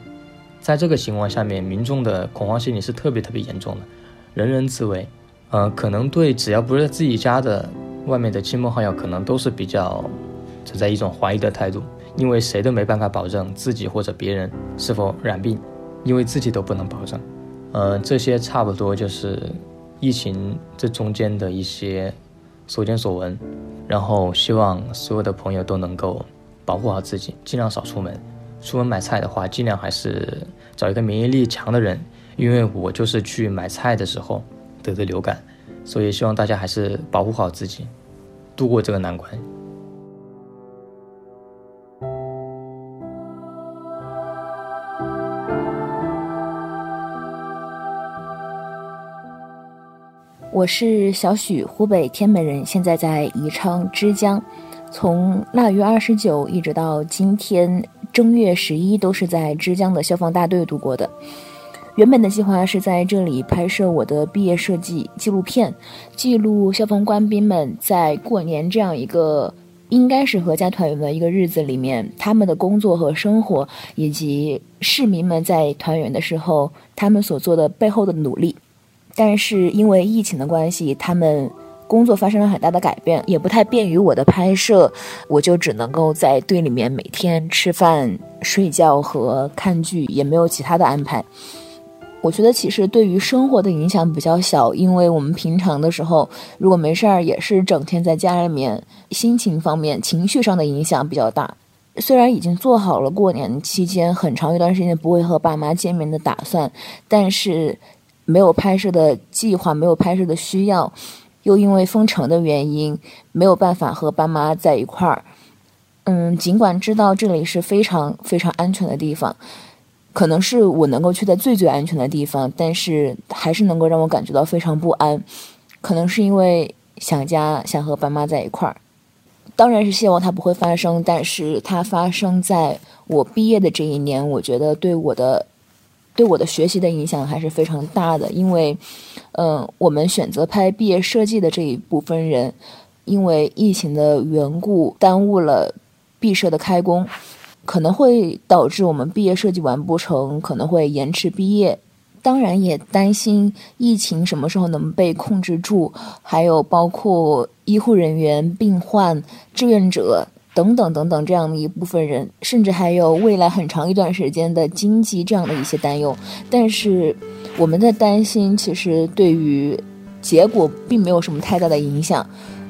在这个情况下面，民众的恐慌心理是特别特别严重的，人人自危，呃，可能对只要不是自己家的外面的亲朋好友，可能都是比较存在一种怀疑的态度，因为谁都没办法保证自己或者别人是否染病，因为自己都不能保证。呃，这些差不多就是疫情这中间的一些所见所闻，然后希望所有的朋友都能够保护好自己，尽量少出门。出门买菜的话，尽量还是找一个免疫力强的人，因为我就是去买菜的时候得的流感，所以希望大家还是保护好自己，度过这个难关。我是小许，湖北天门人，现在在宜昌枝江，从腊月二十九一直到今天。正月十一都是在枝江的消防大队度过的。原本的计划是在这里拍摄我的毕业设计纪录片，记录消防官兵们在过年这样一个应该是阖家团圆的一个日子里面，他们的工作和生活，以及市民们在团圆的时候他们所做的背后的努力。但是因为疫情的关系，他们。工作发生了很大的改变，也不太便于我的拍摄，我就只能够在队里面每天吃饭、睡觉和看剧，也没有其他的安排。我觉得其实对于生活的影响比较小，因为我们平常的时候如果没事儿，也是整天在家里面，心情方面、情绪上的影响比较大。虽然已经做好了过年期间很长一段时间不会和爸妈见面的打算，但是没有拍摄的计划，没有拍摄的需要。又因为封城的原因没有办法和爸妈在一块儿。嗯，尽管知道这里是非常非常安全的地方，可能是我能够去的最最安全的地方，但是还是能够让我感觉到非常不安。可能是因为想家，想和爸妈在一块儿。当然是希望它不会发生，但是它发生在我毕业的这一年，我觉得对我的对我的学习的影响还是非常大的。因为，嗯，我们选择拍毕业设计的这一部分人，因为疫情的缘故，耽误了毕设的开工，可能会导致我们毕业设计完不成，可能会延迟毕业。当然也担心疫情什么时候能被控制住，还有包括医护人员、病患、志愿者等等等等这样的一部分人，甚至还有未来很长一段时间的经济这样的一些担忧。但是我们的担心其实对于结果并没有什么太大的影响。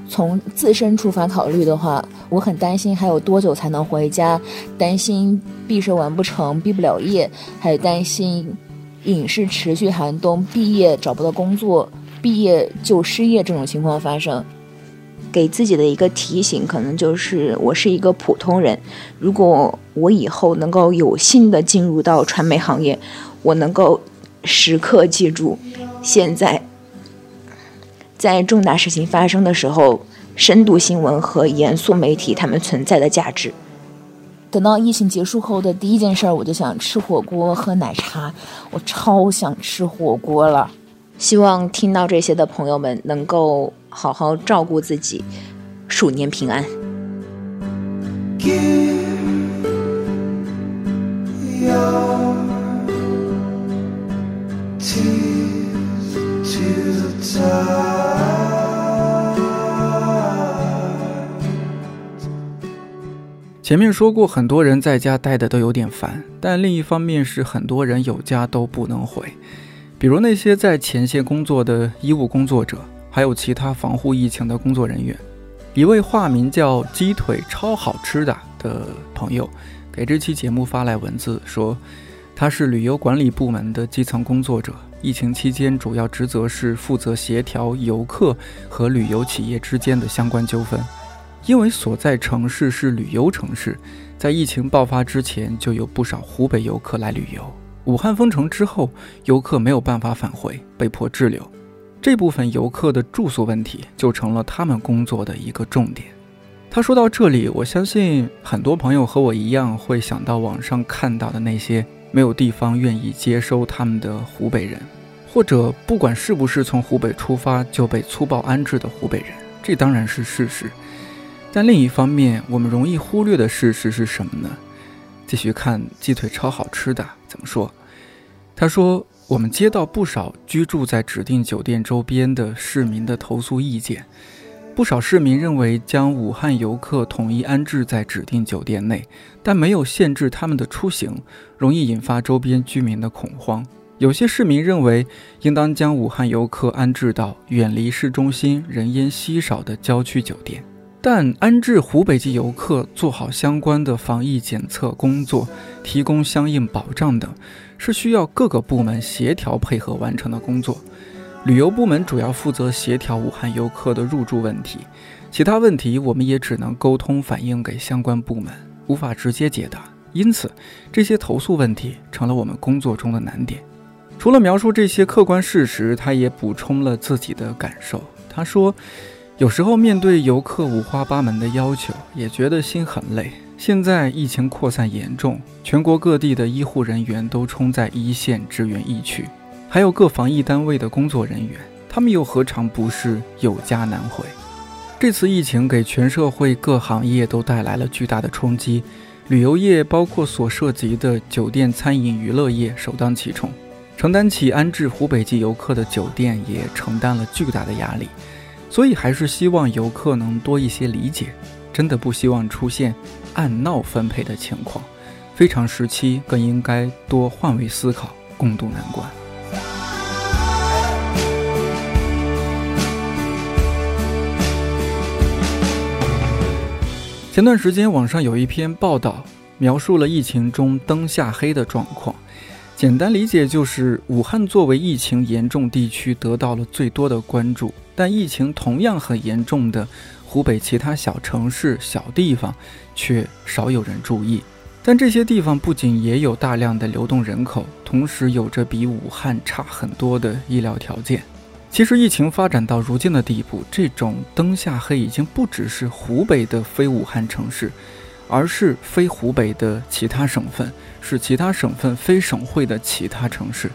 从自身出发考虑的话，我很担心还有多久才能回家，担心毕设完不成、毕不了业，还有担心。影视持续寒冬，毕业找不到工作，毕业就失业这种情况发生，给自己的一个提醒，可能就是我是一个普通人。如果我以后能够有幸的进入到传媒行业，我能够时刻记住，现在在重大事情发生的时候，深度新闻和严肃媒体他们存在的价值。等到疫情结束后的第一件事儿，我就想吃火锅、喝奶茶，我超想吃火锅了。希望听到这些的朋友们能够好好照顾自己，鼠年平安。前面说过，很多人在家待的都有点烦，但另一方面是很多人有家都不能回，比如那些在前线工作的医务工作者，还有其他防护疫情的工作人员。一位化名叫“鸡腿超好吃的”的朋友给这期节目发来文字说，他是旅游管理部门的基层工作者，疫情期间主要职责是负责协调游客和旅游企业之间的相关纠纷。因为所在城市是旅游城市，在疫情爆发之前就有不少湖北游客来旅游。武汉封城之后，游客没有办法返回，被迫滞留。这部分游客的住宿问题就成了他们工作的一个重点。他说到这里，我相信很多朋友和我一样会想到网上看到的那些没有地方愿意接收他们的湖北人，或者不管是不是从湖北出发就被粗暴安置的湖北人。这当然是事实。但另一方面，我们容易忽略的事实是什么呢？继续看鸡腿超好吃的怎么说？他说：“我们接到不少居住在指定酒店周边的市民的投诉意见，不少市民认为将武汉游客统一安置在指定酒店内，但没有限制他们的出行，容易引发周边居民的恐慌。有些市民认为，应当将武汉游客安置到远离市中心、人烟稀少的郊区酒店。”但安置湖北籍游客、做好相关的防疫检测工作、提供相应保障等，是需要各个部门协调配合完成的工作。旅游部门主要负责协调武汉游客的入住问题，其他问题我们也只能沟通反映给相关部门，无法直接解答。因此，这些投诉问题成了我们工作中的难点。除了描述这些客观事实，他也补充了自己的感受。他说。有时候面对游客五花八门的要求，也觉得心很累。现在疫情扩散严重，全国各地的医护人员都冲在一线支援疫区，还有各防疫单位的工作人员，他们又何尝不是有家难回？这次疫情给全社会各行业都带来了巨大的冲击，旅游业包括所涉及的酒店、餐饮、娱乐业首当其冲，承担起安置湖北籍游客的酒店也承担了巨大的压力。所以还是希望游客能多一些理解，真的不希望出现按闹分配的情况。非常时期更应该多换位思考，共度难关。前段时间网上有一篇报道，描述了疫情中灯下黑的状况。简单理解就是，武汉作为疫情严重地区得到了最多的关注，但疫情同样很严重的湖北其他小城市、小地方却少有人注意。但这些地方不仅也有大量的流动人口，同时有着比武汉差很多的医疗条件。其实疫情发展到如今的地步，这种灯下黑已经不只是湖北的非武汉城市。而是非湖北的其他省份，是其他省份非省会的其他城市。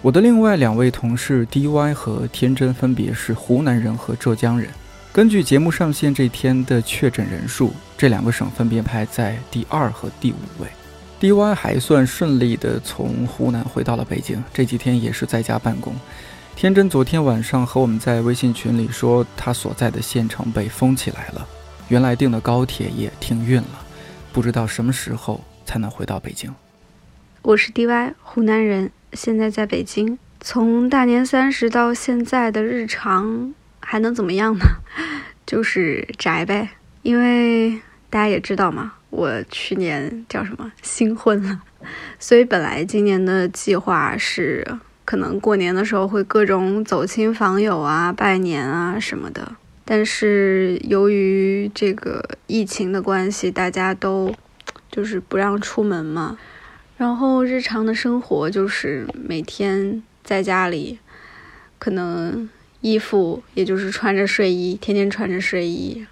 我的另外两位同事 DY 和天真分别是湖南人和浙江人。根据节目上线这天的确诊人数，这两个省分别排在第二和第五位。DY 还算顺利地从湖南回到了北京，这几天也是在家办公。天真昨天晚上和我们在微信群里说，他所在的县城被封起来了，原来订的高铁也停运了。不知道什么时候才能回到北京。我是 DY，湖南人，现在在北京。从大年三十到现在的日常还能怎么样呢？就是宅呗。因为大家也知道嘛，我去年叫什么新婚了，所以本来今年的计划是可能过年的时候会各种走亲访友啊、拜年啊什么的。但是由于这个疫情的关系，大家都就是不让出门嘛，然后日常的生活就是每天在家里，可能衣服也就是穿着睡衣，天天穿着睡衣，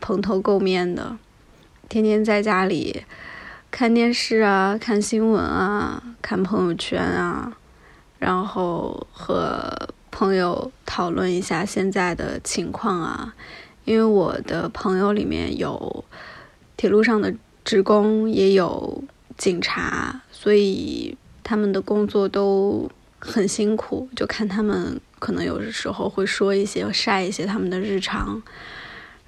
蓬头垢面的，天天在家里看电视啊，看新闻啊，看朋友圈啊，然后和。朋友讨论一下现在的情况啊，因为我的朋友里面有铁路上的职工，也有警察，所以他们的工作都很辛苦。就看他们可能有的时候会说一些晒一些他们的日常，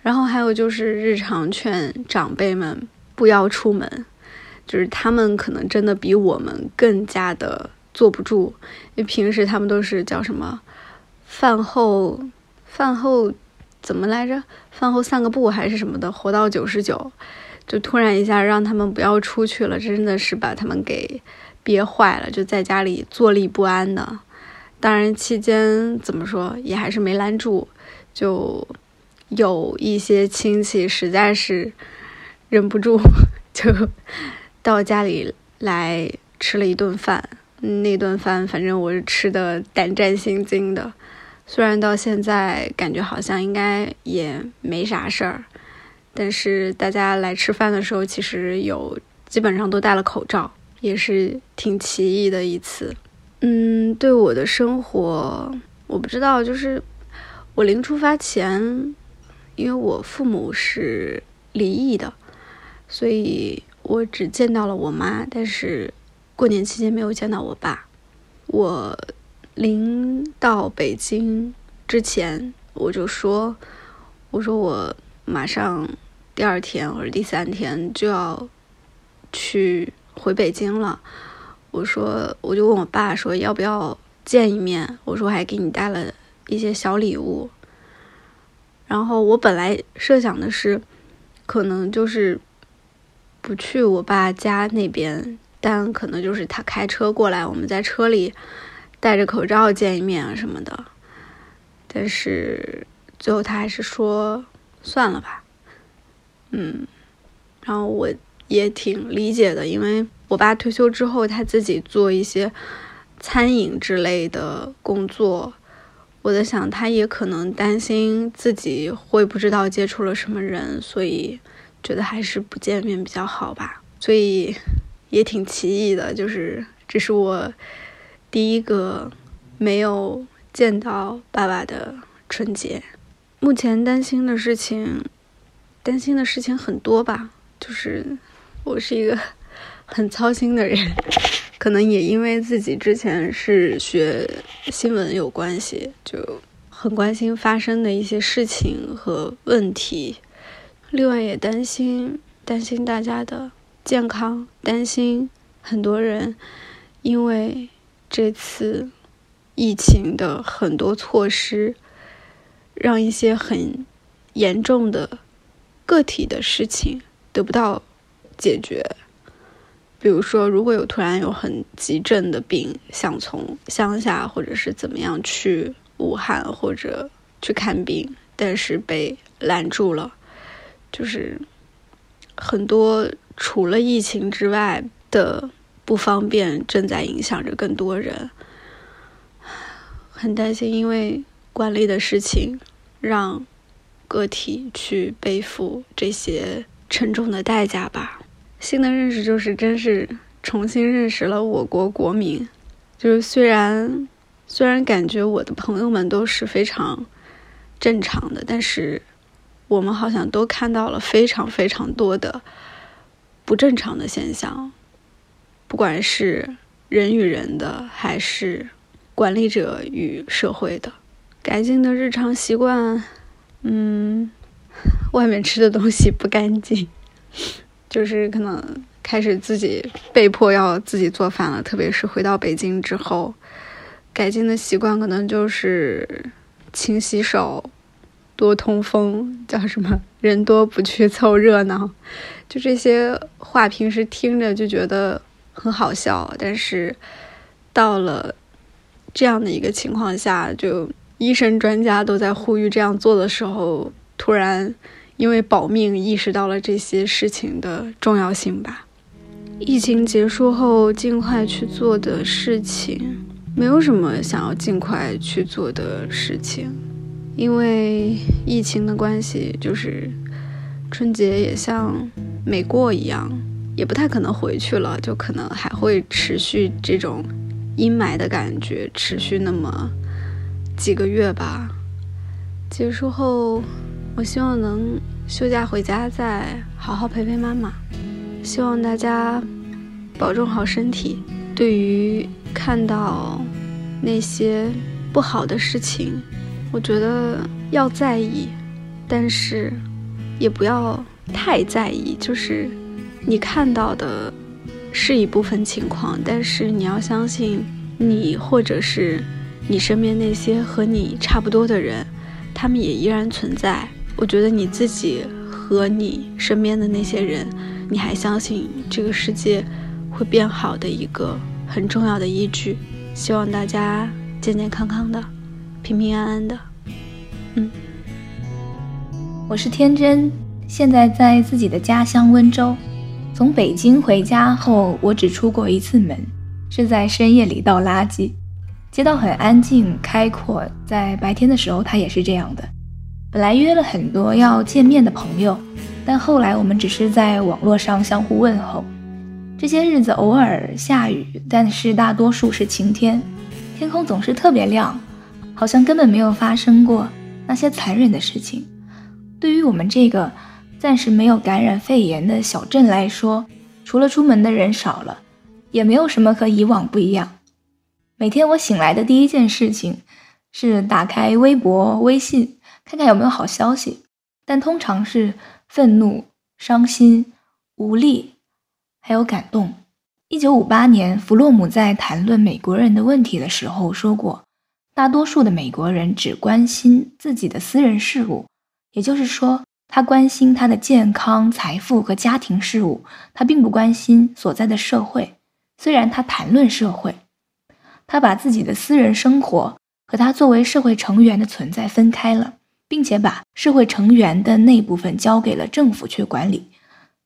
然后还有就是日常劝长辈们不要出门，就是他们可能真的比我们更加的坐不住，因为平时他们都是叫什么？饭后，饭后怎么来着？饭后散个步还是什么的，活到九十九，就突然一下让他们不要出去了，真的是把他们给憋坏了，就在家里坐立不安的。当然期间怎么说也还是没拦住，就有一些亲戚实在是忍不住，就到家里来吃了一顿饭。那顿饭反正我是吃的胆战心惊的。虽然到现在感觉好像应该也没啥事儿，但是大家来吃饭的时候，其实有基本上都戴了口罩，也是挺奇异的一次。嗯，对我的生活，我不知道，就是我临出发前，因为我父母是离异的，所以我只见到了我妈，但是过年期间没有见到我爸，我。临到北京之前，我就说：“我说我马上第二天或者第三天就要去回北京了。”我说，我就问我爸说要不要见一面。我说还给你带了一些小礼物。然后我本来设想的是，可能就是不去我爸家那边，但可能就是他开车过来，我们在车里。戴着口罩见一面啊什么的，但是最后他还是说算了吧，嗯，然后我也挺理解的，因为我爸退休之后他自己做一些餐饮之类的工作，我在想他也可能担心自己会不知道接触了什么人，所以觉得还是不见面比较好吧，所以也挺奇异的，就是这是我。第一个没有见到爸爸的春节，目前担心的事情，担心的事情很多吧。就是我是一个很操心的人，可能也因为自己之前是学新闻有关系，就很关心发生的一些事情和问题。另外也担心担心大家的健康，担心很多人因为。这次疫情的很多措施，让一些很严重的个体的事情得不到解决，比如说，如果有突然有很急症的病，想从乡下或者是怎么样去武汉或者去看病，但是被拦住了，就是很多除了疫情之外的不方便正在影响着更多人，很担心，因为管理的事情让个体去背负这些沉重的代价吧。新的认识就是，真是重新认识了我国国民。就是虽然虽然感觉我的朋友们都是非常正常的，但是我们好像都看到了非常非常多的不正常的现象，不管是人与人的，还是管理者与社会的。改进的日常习惯，嗯，外面吃的东西不干净。就是可能开始自己被迫要自己做饭了，特别是回到北京之后，改进的习惯可能就是勤洗手、多通风，叫什么“人多不去凑热闹”。就这些话，平时听着就觉得很好笑，但是到了这样的一个情况下，就医生专家都在呼吁这样做的时候，突然。因为保命，意识到了这些事情的重要性吧。疫情结束后，尽快去做的事情，没有什么想要尽快去做的事情。因为疫情的关系，就是春节也像没过一样，也不太可能回去了，就可能还会持续这种阴霾的感觉，持续那么几个月吧。结束后。我希望能休假回家再好好陪陪妈妈。希望大家保重好身体。对于看到那些不好的事情，我觉得要在意，但是也不要太在意。就是你看到的是一部分情况，但是你要相信你或者是你身边那些和你差不多的人，他们也依然存在。我觉得你自己和你身边的那些人，你还相信这个世界会变好的一个很重要的依据。希望大家健健康康的，平平安安的。嗯，我是天真，现在在自己的家乡温州。从北京回家后，我只出过一次门，是在深夜里倒垃圾。街道很安静开阔，在白天的时候它也是这样的。本来约了很多要见面的朋友，但后来我们只是在网络上相互问候。这些日子偶尔下雨，但是大多数是晴天，天空总是特别亮，好像根本没有发生过那些残忍的事情。对于我们这个暂时没有感染肺炎的小镇来说，除了出门的人少了，也没有什么和以往不一样。每天我醒来的第一件事情是打开微博、微信。看看有没有好消息，但通常是愤怒、伤心、无力，还有感动。一九五八年，弗洛姆在谈论美国人的问题的时候说过：“大多数的美国人只关心自己的私人事务，也就是说，他关心他的健康、财富和家庭事务，他并不关心所在的社会。虽然他谈论社会，他把自己的私人生活和他作为社会成员的存在分开了。”并且把社会成员的那部分交给了政府去管理。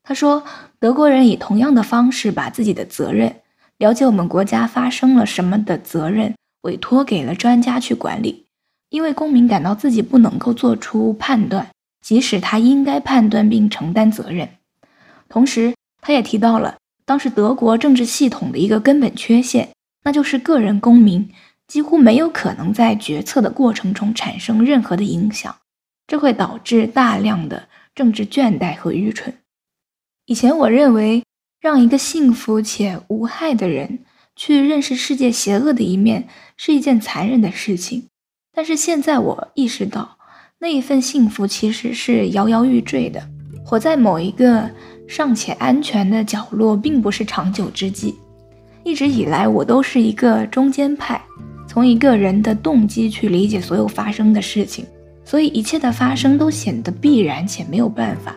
他说，德国人以同样的方式把自己的责任，了解我们国家发生了什么的责任，委托给了专家去管理。因为公民感到自己不能够做出判断，即使他应该判断并承担责任。同时，他也提到了当时德国政治系统的一个根本缺陷，那就是个人公民。几乎没有可能在决策的过程中产生任何的影响，这会导致大量的政治倦怠和愚蠢。以前我认为，让一个幸福且无害的人去认识世界邪恶的一面是一件残忍的事情，但是现在我意识到，那一份幸福其实是摇摇欲坠的。活在某一个尚且安全的角落，并不是长久之计。一直以来，我都是一个中间派。从一个人的动机去理解所有发生的事情，所以一切的发生都显得必然且没有办法。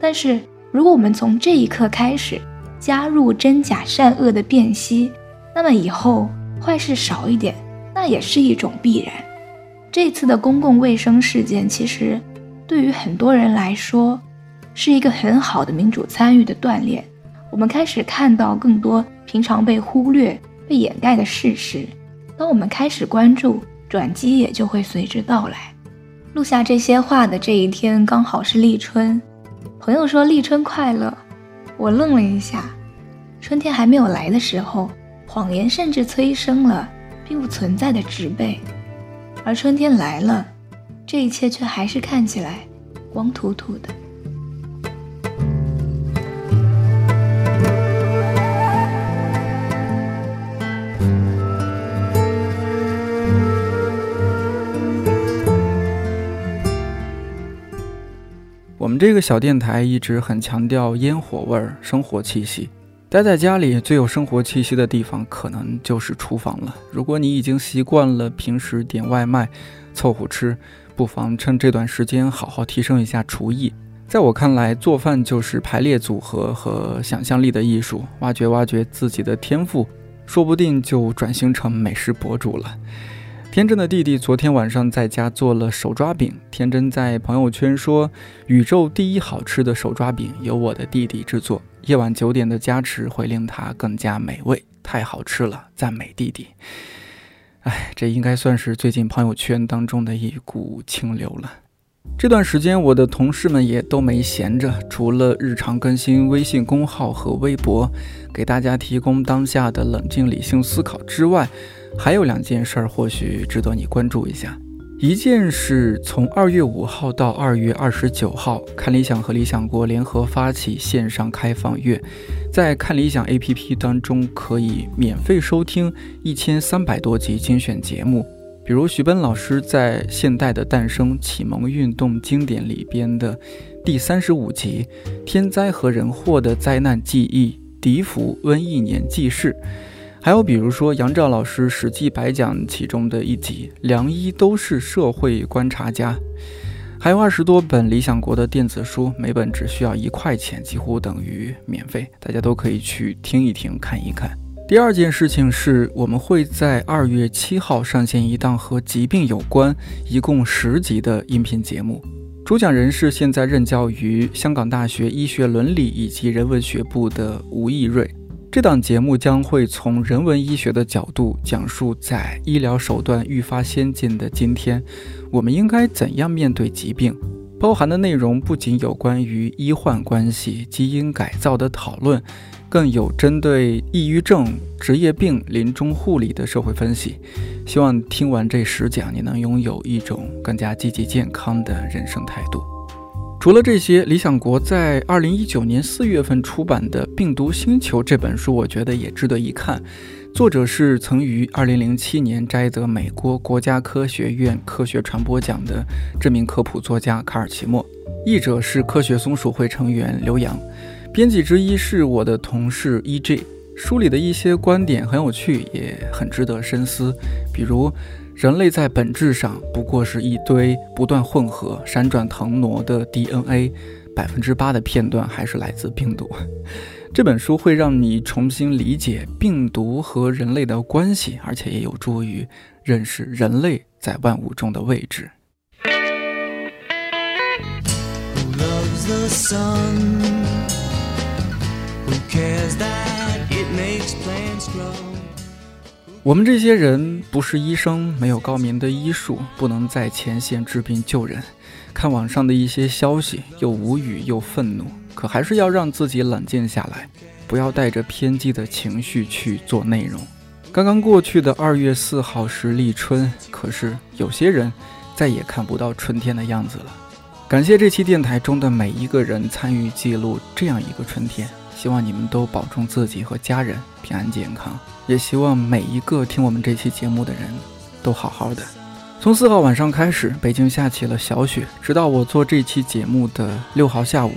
但是，如果我们从这一刻开始，加入真假善恶的辨析，那么以后坏事少一点，那也是一种必然。这次的公共卫生事件，其实对于很多人来说，是一个很好的民主参与的锻炼。我们开始看到更多平常被忽略、被掩盖的事实。当我们开始关注，转机也就会随之到来。录下这些话的这一天，刚好是立春。朋友说立春快乐。我愣了一下，春天还没有来的时候，谎言甚至催生了并不存在的植被，而春天来了，这一切却还是看起来光秃秃的。我们这个小电台一直很强调烟火味儿、生活气息。待在家里最有生活气息的地方，可能就是厨房了。如果你已经习惯了平时点外卖凑合吃，不妨趁这段时间好好提升一下厨艺。在我看来，做饭就是排列组合和想象力的艺术。挖掘挖掘自己的天赋，说不定就转型成美食博主了。天真的弟弟昨天晚上在家做了手抓饼。天真在朋友圈说：“宇宙第一好吃的手抓饼由我的弟弟制作，夜晚九点的加持会令它更加美味，太好吃了，赞美弟弟。”哎，这应该算是最近朋友圈当中的一股清流了。这段时间，我的同事们也都没闲着，除了日常更新微信公号和微博，给大家提供当下的冷静理性思考之外，还有两件事儿，或许值得你关注一下。一件是从二月五号到二月二十九号，看理想和理想国联合发起线上开放月，在看理想 APP 当中可以免费收听一千三百多集精选节目，比如徐奔老师在《现代的诞生：启蒙运动经典》里边的第三十五集《天灾和人祸的灾难记忆：笛福瘟疫年记事》。还有比如说杨照老师《史记白讲》其中的一集《良医都是社会观察家》，还有二十多本理想国的电子书，每本只需要一块钱，几乎等于免费，大家都可以去听一听、看一看。第二件事情是我们会在二月七号上线一档和疾病有关、一共十集的音频节目，主讲人是现在任教于香港大学医学伦理以及人文学部的吴义瑞。这档节目将会从人文医学的角度讲述，在医疗手段愈发先进的今天，我们应该怎样面对疾病。包含的内容不仅有关于医患关系、基因改造的讨论，更有针对抑郁症、职业病、临终护理的社会分析。希望听完这十讲，你能拥有一种更加积极健康的人生态度。除了这些，理想国在二零一九年四月份出版的《病毒星球》这本书，我觉得也值得一看。作者是曾于二零零七年摘得美国国家科学院科学传播奖的知名科普作家卡尔奇莫，译者是科学松鼠会成员刘洋，编辑之一是我的同事 E.J。书里的一些观点很有趣，也很值得深思，比如。人类在本质上不过是一堆不断混合、闪转腾挪的 DNA，百分之八的片段还是来自病毒。这本书会让你重新理解病毒和人类的关系，而且也有助于认识人类在万物中的位置。Who cares that it makes plants grow? 我们这些人不是医生，没有高明的医术，不能在前线治病救人。看网上的一些消息，又无语又愤怒，可还是要让自己冷静下来，不要带着偏激的情绪去做内容。刚刚过去的二月四号是立春，可是有些人再也看不到春天的样子了。感谢这期电台中的每一个人参与记录这样一个春天。希望你们都保重自己和家人平安健康，也希望每一个听我们这期节目的人都好好的。从四号晚上开始，北京下起了小雪，直到我做这期节目的六号下午，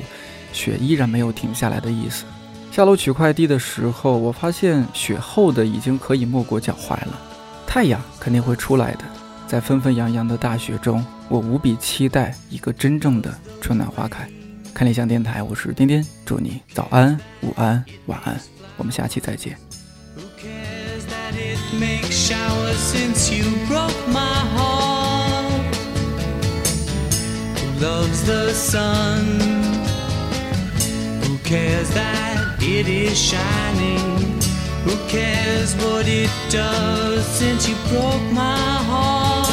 雪依然没有停下来的意思。下楼取快递的时候，我发现雪厚的已经可以没过脚踝了。太阳肯定会出来的，在纷纷扬扬的大雪中，我无比期待一个真正的春暖花开。看理想电台，我是颠颠，祝你早安、午安、晚安，我们下期再见。Loves the sun? Who cares that it is shining? Who cares what it does since you broke my heart?